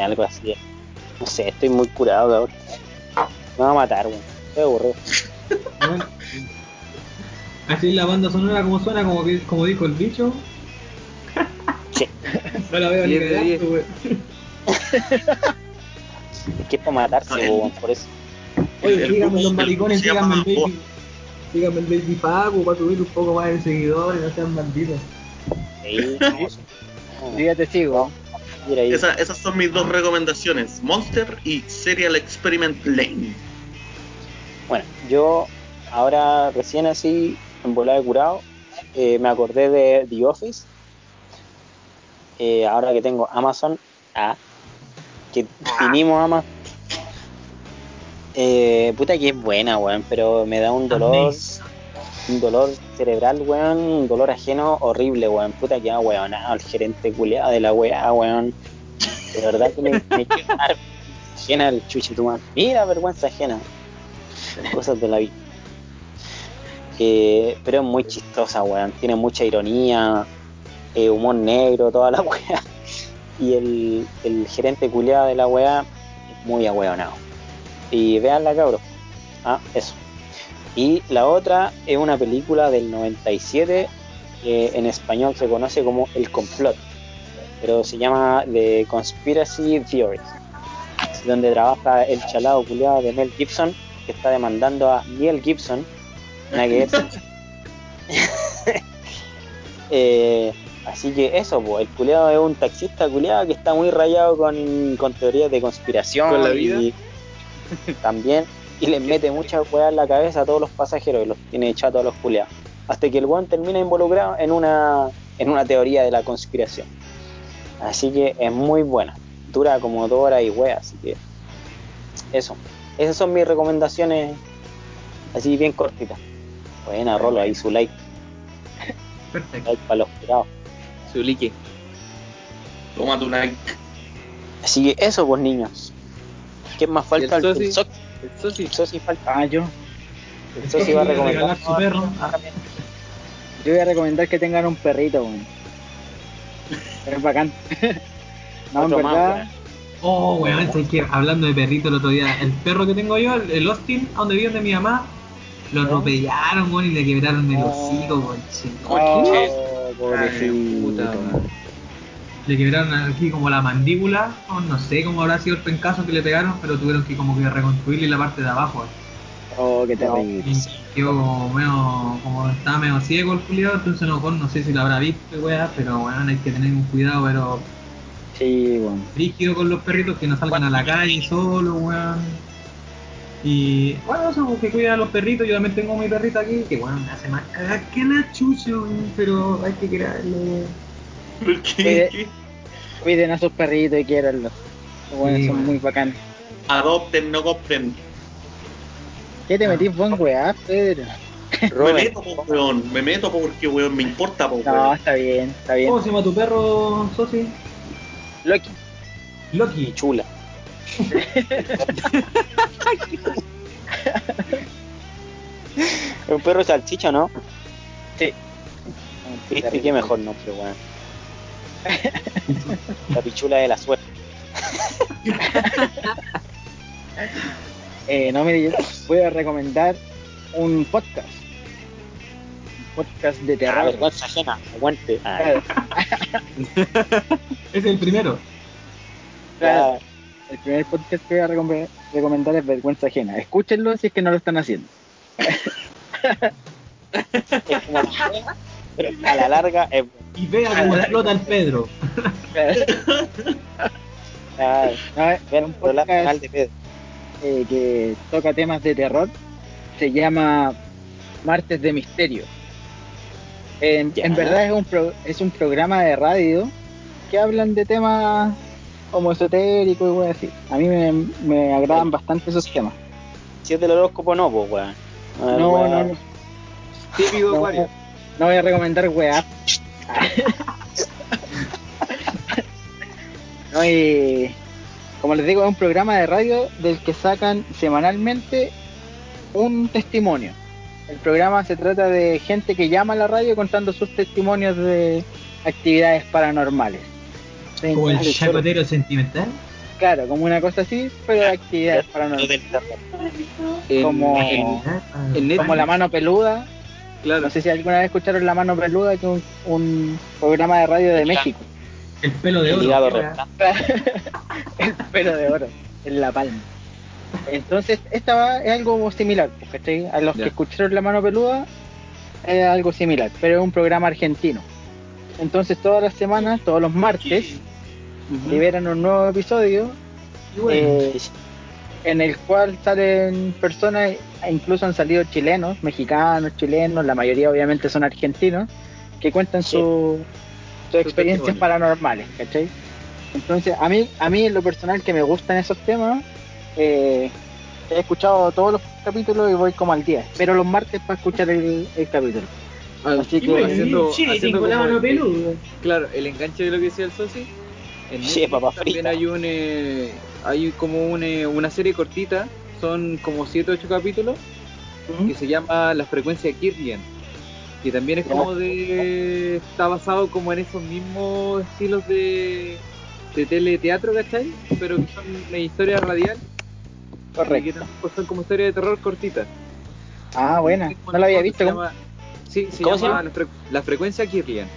algo así. No sé, estoy muy curado, cabrón. Me va a matar, weón. Estoy aburrido. Bueno, así es la banda sonora como suena, como, que, como dijo el bicho. Sí. No la veo ni de weón. Es que es para matarse, No, el- weón, por eso. Oye, grupo- los maricones, síganme el baby. Síganme el baby Paco para subir un poco más de seguidores, no sean bandidos. Sí, no, Yo ya te sigo. mira ahí. Esa- esas son mis dos recomendaciones, Monster y Serial Experiment Lane. Bueno, yo ahora recién así, en volada de curado, eh, me acordé de The Office. Eh, ahora que tengo Amazon, ah, que vinimos Amazon. Eh, puta que es buena, weón, pero me da un dolor, un dolor cerebral, weón, un dolor ajeno horrible, weón. Puta que ha weonado el gerente culeado de la weá, weón. De verdad que me, me ajena el chuche tu madre. Mira, vergüenza ajena. Cosas de la vida. Eh, pero es muy chistosa, weón. Tiene mucha ironía, eh, humor negro, toda la weá. Y el, el gerente culeado de la weá es muy ahueonado. Y veanla, cabros. Ah, eso. Y la otra es una película del 97 que en español se conoce como El Complot, pero se llama The Conspiracy Theory. donde trabaja el chalado culiado de Mel Gibson, que está demandando a Mel Gibson. Nada que ver. Eh, así que eso, pues, el culiado es un taxista culiado que está muy rayado con, con teorías de conspiración. ¿Con la vida? Y también. Y les mete mucha weá en la cabeza a todos los pasajeros y los tiene chatos a los culiados. Hasta que el weón termina involucrado en una, en una teoría de la conspiración. Así que es muy buena. Dura como dos horas y weá, así que eso. Esas son mis recomendaciones así bien cortitas. Buena, Rolo, ahí su like, Perfecto. like para los jurados. Su like. Toma tu like. Así que eso, pues niños. ¿Qué más falta? ¿Y el soci- El soci. el soci falta. Ah, yo. El soci va a recomendar. regalar su perro. Yo voy a recomendar que tengan un perrito, weón. Pero es bacán. no, en Otro verdad. Oh, weón, sé que hablando de perrito el otro día, el perro que tengo yo, el, el Austin, donde vive de mi mamá, lo atropellaron, weón, y le quebraron el hocico, weón. Pobrecito. Le quebraron aquí como la mandíbula, o no sé cómo habrá sido el pencazo que le pegaron, pero tuvieron que como que reconstruirle la parte de abajo. Oh, qué terrible. Quedó como medio, como estaba medio ciego el culiado, entonces no, no sé si lo habrá visto, weón, pero weón, hay que tener un cuidado, pero Sí, rígido con los perritos que no salgan a la calle solo, weón. Y bueno, eso, que cuida a los perritos. Yo también tengo mi perrito aquí, que bueno, me hace más cagar que la chucha, weón, pero hay que quererle. ¿Por qué? ¿Qué? Cuiden a sus perritos y quiéranlos. Bueno, Sí, son muy bacanes. Adopten, no compren. ¿Qué te metís vos en weá, Pedro? Me meto, po, weón. Me meto porque, weón, me importa, po, No, weón. está bien, está bien. ¿Cómo se llama tu perro, Sosi? Loki. Loki. chula. Un perro salchicha, ¿no? Sí. Viste qué mejor nombre, weón. La pichula de la suerte. Eh, no, mire, yo voy a recomendar un podcast. Un podcast de Ah, terror. vergüenza ajena, aguante. Ah, Es el primero. claro. El primer podcast que voy a recom- recomendar es Vergüenza Ajena. Escúchenlo si es que no lo están haciendo. pero a la larga es Y vea cómo explota el Pedro. ah, No, vean un podcast de Pedro. eh, que toca temas de terror. Se llama Martes de Misterio. En, en verdad es un, pro- es un programa de radio que hablan de temas como esotéricos y wey así. A mí me, me agradan bastante esos temas. Si es del horóscopo, no, pues, weón. No, weón. no, no. Típico No, acuario. no voy a recomendar weá. no, y como les digo, es un programa de radio del que sacan semanalmente un testimonio. El programa se trata de gente que llama a la radio contando sus testimonios de actividades paranormales. Como el chacotero sentimental. Claro, como una cosa así, pero de actividades paranormales. Como- Como La Mano Peluda. claro. No sé si alguna vez escucharon La Mano Peluda, que es un, un programa de radio de México. El pelo de oro. el pelo de oro en la palma. Entonces, esta va- es algo similar, ¿cachai? A los Ya. que escucharon La Mano Peluda, es algo similar, pero es un programa argentino. Entonces, todas las semanas, todos los martes, Liberan un nuevo episodio bueno, eh, en el cual salen personas, incluso han salido chilenos, mexicanos, chilenos, la mayoría obviamente son argentinos, que cuentan Sí. su, sus experiencias testimonio. paranormales, ¿cachai? Entonces, a mí, a mí en lo personal que me gustan esos temas, eh, he escuchado todos los capítulos y voy como al día, pero los martes para escuchar el, el capítulo. Así que- bueno, haciendo, sí, haciendo como el- peluda. Claro, el enganche de lo que decía el soci. En Sí, papa también frita. hay un eh, hay como un, eh, una serie cortita, son como 7 8 capítulos que se llama La frecuencia Kirlian, que también es como de está basado como en esos mismos estilos de de teleteatro, ¿cachai? Pero que son una historia radial y que Correcto. también son como historias de terror cortitas. Ah, buena. No lo había visto. Se sí, se ¿Cómo llama, se llama? La, fre- la frecuencia Kirlian.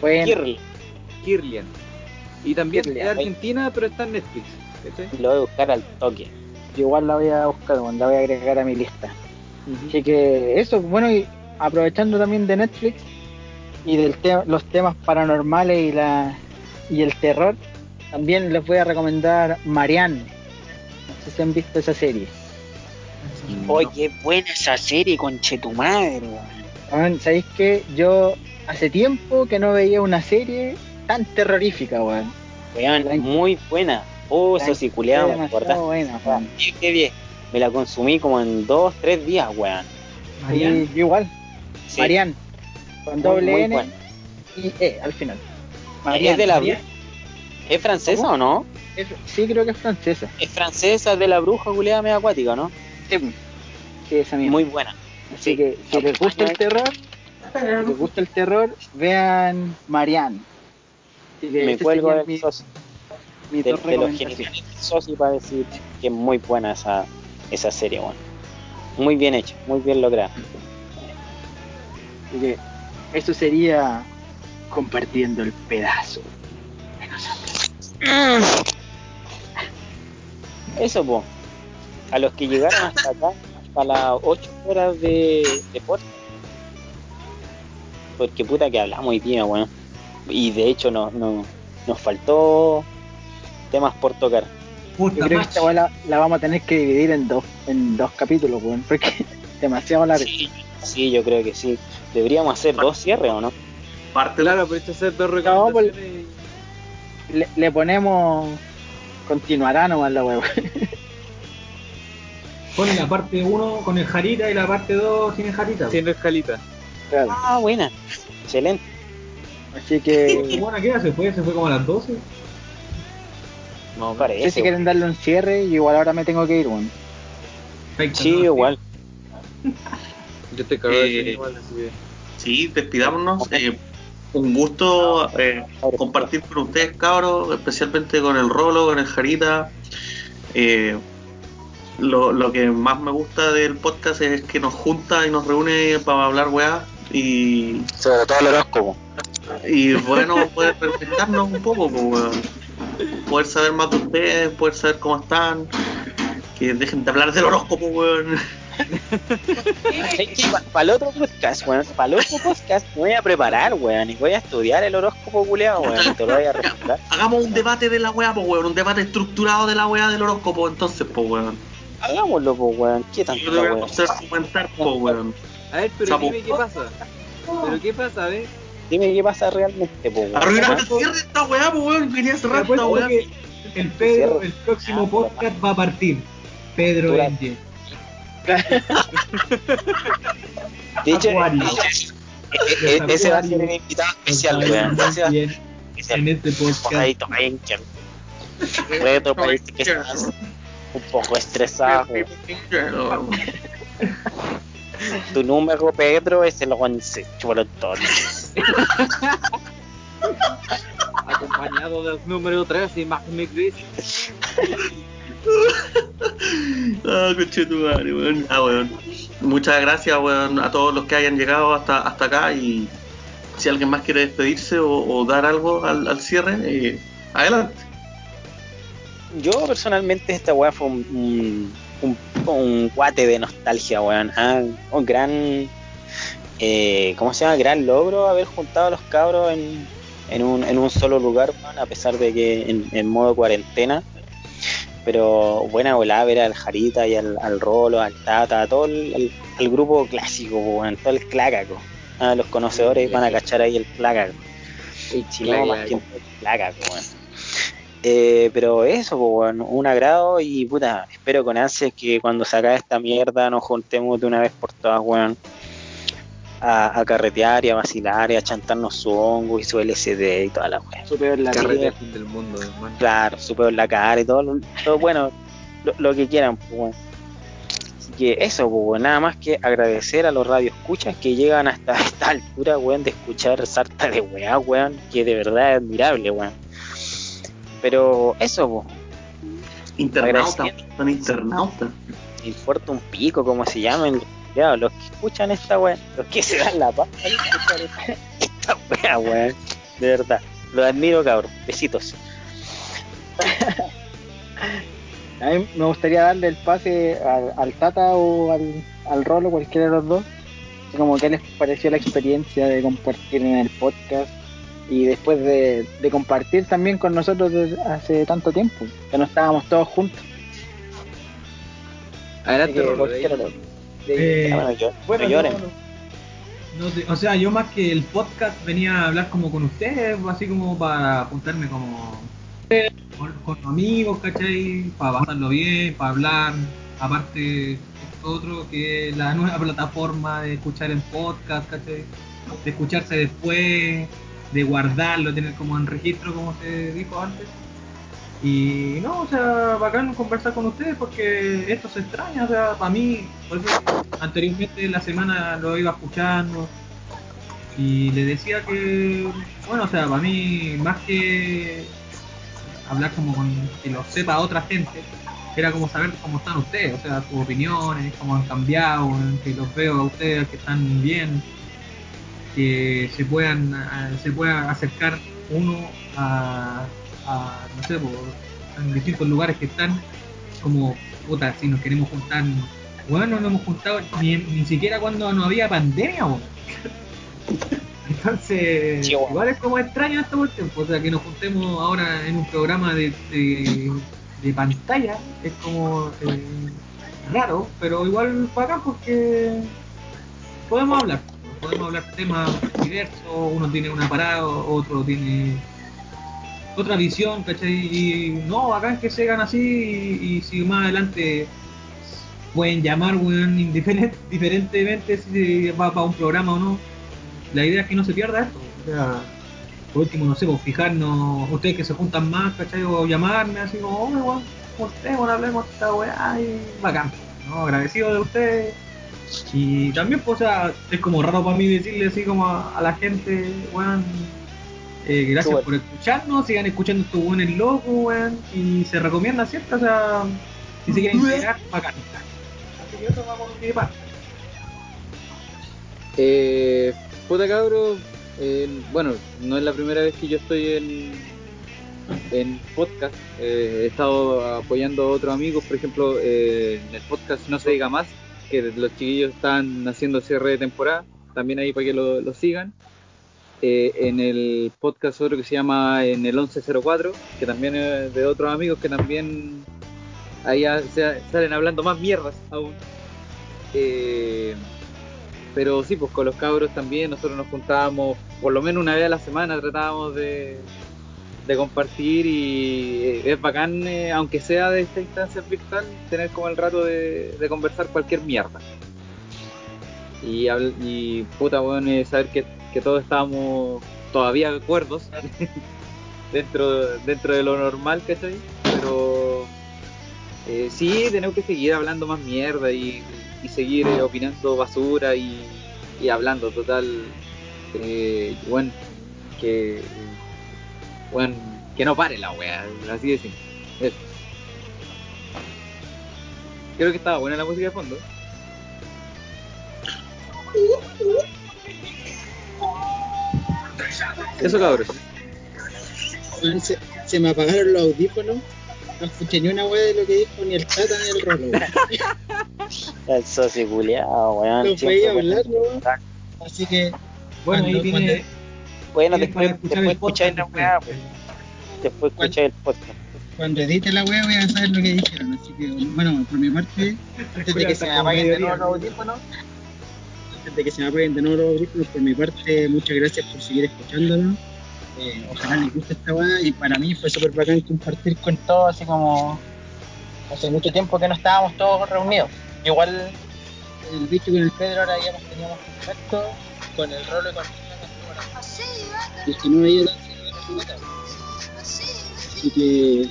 Buena. Kirli. Kirlian. Y también es argentina, pero está en Netflix. ¿cachai? Lo voy a buscar al toque. Yo igual la voy a buscar, la voy a agregar a mi lista. Así que eso, bueno, y aprovechando también de Netflix y de los temas paranormales y la y el terror, también les voy a recomendar Marianne. No sé si han visto esa serie. Oye, qué buena esa serie, conche tu madre, ¿Sabéis que yo hace tiempo que no veía una serie tan terrorífica, weón? Weón, muy buena. Oh, eso sí, culiado, me acordaste. buena, weón. Sí, qué bien. Me la consumí como en dos, tres días, weón. Marian, igual, Sí. Marianne, con doble muy N y E al final. ¿Es de la Marian. ¿Es francesa ¿Cómo? o no? Es- sí, creo que es francesa. Es francesa de la bruja culiada media acuática, ¿no? Sí, sí, esa misma. Muy buena. Así que si les gusta el terror, si les gusta el terror, vean Marianne. Me cuelgo del mi De, de los genitales del socio para decir que es muy buena esa, esa serie, weón. Muy bien hecha, muy bien lograda. Así que eso sería compartiendo el pedazo. Eso, po. A los que llegaron hasta acá, hasta las 8 horas de, de podcast. Porque puta que hablamos hoy día, weón. Y de hecho no, no, nos faltó temas por tocar. Puta Yo creo que esta weá la, la vamos a tener que dividir en dos, en dos capítulos, weón, porque es demasiado largo. Sí, sí, yo creo que sí. Deberíamos hacer dos cierres, ¿o no? Parte Claro, pero esto hacer dos pues, recomendaciones. Le, le ponemos continuará nomás la weá. Ponen la parte 1 con el Jarita y la parte 2 sin el Jarita. Haciendo escalita. Claro. Ah, buena. Excelente. Así ¿Qué que buena queda? ¿Se fue? ¿Se fue como a las 12? No, Parece. sé si quieren darle un cierre, y igual ahora me tengo que ir, weón. Perfecto, Sí, ¿no? igual. yo estoy cagado de Eh, igual, así que. Sí, despidámonos. Eh, un gusto eh, compartir con ustedes, cabros, especialmente con el Rolo, con el Jarita. Eh, lo, lo que más me gusta del podcast es que nos junta y nos reúne para hablar weá. Y, Sobre todo el horóscopo. Y bueno, poder refrescarnos un poco, pues, weón. poder saber más de ustedes, poder saber cómo están. Que dejen de hablar del horóscopo, weón. Para el otro podcast, weón. Para el otro podcast me voy a preparar, weón. Y voy a estudiar el horóscopo culeado, weón. Te lo voy a responder. Hagamos un debate de la weá, pues, weón. Un debate estructurado de la weá del horóscopo, entonces, pues, weón. Hagámoslo, pues, weón. ¿Qué tanto, Yo te voy a hacer comentar, pues, weón. A ver, pero dime qué pasa. Pero qué pasa, ¿ves? Dime qué pasa realmente, weón. Arruinaste el cierre de esta weá, pues, weón. Quería cerrar esta weá. que el Pedro, el próximo podcast va a partir. Pedro Angel. De hecho, Acuario. e- e- ese va a ser el invitado especial, weón. En este podcast. Retro parece que estás un poco estresado. Tu número, Pedro, es el 11. Chuletón. Acompañado del número 3 y Magnic Gris. Ah, conchetumare, weón. Ah, weón. Muchas gracias, weón, a todos los que hayan llegado hasta, hasta acá. Y si alguien más quiere despedirse o, o dar algo al, al cierre, eh, adelante. Yo personalmente esta weá fue un, un, un, un guate de nostalgia, weón. Ah, un gran, eh, ¿cómo se llama? Gran logro haber juntado a los cabros en, en, un, en un solo lugar, weón, a pesar de que en, en modo cuarentena. Pero buena volada ver al Jarita y al, al Rolo, al Tata, a todo el, grupo clásico, weón, todo el clácaco. Ah, los conocedores van a cachar ahí el clácaco. Y no, más que el clácaco, weón. Eh, pero eso, pues, weón, un agrado y puta, espero con ansias que cuando se acabe esta mierda nos juntemos de una vez por todas, weón, a, a carretear y a vacilar y a chantarnos su hongo y su LCD y toda la weón. Su peor la fin del mundo, hermano. Claro, su pedo en la cara y todo, lo- todo bueno, lo, lo que quieran, pues, weón. Así que eso, pues, weón, nada más que agradecer a los radioescuchas que llegan hasta esta altura, weón, de escuchar sarta de weá, weón, que de verdad es admirable, weón. Pero eso, pues, Internauta, son internautas. me importa un pico como se llamen ya, los que escuchan esta weá, los que se dan la paz esta, weá, weón. De verdad. Los admiro cabrón. Besitos. A mí me gustaría darle el pase al, al Tata o al, al Rolo, cualquiera de los dos. Como que les pareció la experiencia de compartir en el podcast y después de, de compartir también con nosotros desde hace tanto tiempo, que no estábamos todos juntos. Adelante, Eh, bueno, lloren. no sé, o sea, yo más que el podcast venía a hablar como con ustedes, así como para apuntarme como con, con amigos, ¿cachai? Para pasarlo bien, para hablar. Aparte, esto otro que es la nueva plataforma de escuchar en podcast, ¿cachai? De escucharse después, de guardarlo, tener como en registro, como se dijo antes. Y no, o sea, bacán conversar con ustedes porque esto se extraña, o sea, para mí, por eso anteriormente en la semana lo iba escuchando y le decía que, bueno, o sea, para mí, más que hablar como con que lo sepa otra gente, era como saber cómo están ustedes, o sea, sus opiniones, cómo han cambiado, que los veo a ustedes que están bien, que se puedan se pueda acercar uno a, a, no sé, por, en distintos lugares que están, como, puta, si nos queremos juntar, bueno, no nos hemos juntado ni, ni siquiera cuando no había pandemia, weón. Entonces, Sí, weón. igual es como extraño esta cuestión, o sea, que nos juntemos ahora en un programa de, de, de pantalla, es como eh, raro, pero igual bacán porque podemos hablar, podemos hablar de temas diversos, uno tiene un aparato, otro tiene otra visión, ¿cachai? Y no, bacán que se así y, si más adelante pueden llamar, weón, indiferent- diferentemente si va para un programa o no. La idea es que no se pierda esto. O sea, por último, no sé, pues fijarnos, ustedes que se juntan más, ¿cachai? O llamarme así como, oh, weón, hablemos esta weá y bacán. ¿no? Agradecido de ustedes. Y también, pues, o sea, es como raro para mí decirle así como a, a la gente, weón, eh, gracias por escucharnos, sigan escuchando estos buenos locos, weón, y se recomienda, ¿cierto? O sea, si se quieren integrar, bacán. Así que eso va por mi parte. Eh, puta cabro, eh, bueno, no es la primera vez que yo estoy en, en podcast. Eh, he estado apoyando a otros amigos, por ejemplo, eh, en el podcast No se diga más, que los chiquillos están haciendo cierre de temporada, también ahí para que lo, lo sigan. Eh, en el podcast otro que se llama En el 1104, que también es de otros amigos que también ahí salen hablando más mierdas aún. Eh, pero sí, pues con los cabros también nosotros nos juntábamos por lo menos una vez a la semana, tratábamos de, de compartir y eh, es bacán, eh, aunque sea de esta instancia virtual, tener como el rato de, de conversar cualquier mierda. Y, y puta, bueno, eh, saber que, que todos estábamos todavía acuerdos dentro, dentro de lo normal, ¿cachai? Pero eh, sí, tenemos que seguir hablando más mierda y, y seguir opinando basura y, y hablando total. Bueno, que. Bueno, que no pare la wea, así de simple. Eso. Creo que estaba buena la música de fondo. Eso cabros. Se, se me apagaron los audífonos. No escuché ni una wea de lo que dijo ni el Tata ni el Rolo. weón. El socio culiao, weón. Veía con- hablar, ¿no? Así que, Bueno, ahí tiene. Bueno, después, escuchar después el podcast escucháis la weá, después. pues. Después escucháis el podcast. cuando edite la wea voy a saber lo que dijeron. Así que, bueno, por mi parte, antes de que se me apaguen de nuevo los audífonos, antes de que se me apaguen de nuevo los audífonos, por mi parte, muchas gracias por seguir escuchándonos. Eh, ojalá les guste esta wea y para mí fue súper bacán compartir con Todo así como hace mucho tiempo que no estábamos todos reunidos. Igual el bicho con el Pedro ahora ya teníamos contacto con el Rolo y con el que no veía la Así que,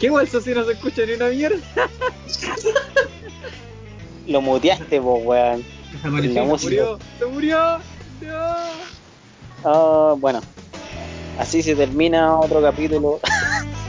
¿Qué eso si no se escucha ni una mierda? Lo muteaste, vos, weón. La Se música. murió, se murió. No. Ah, bueno, así se termina otro capítulo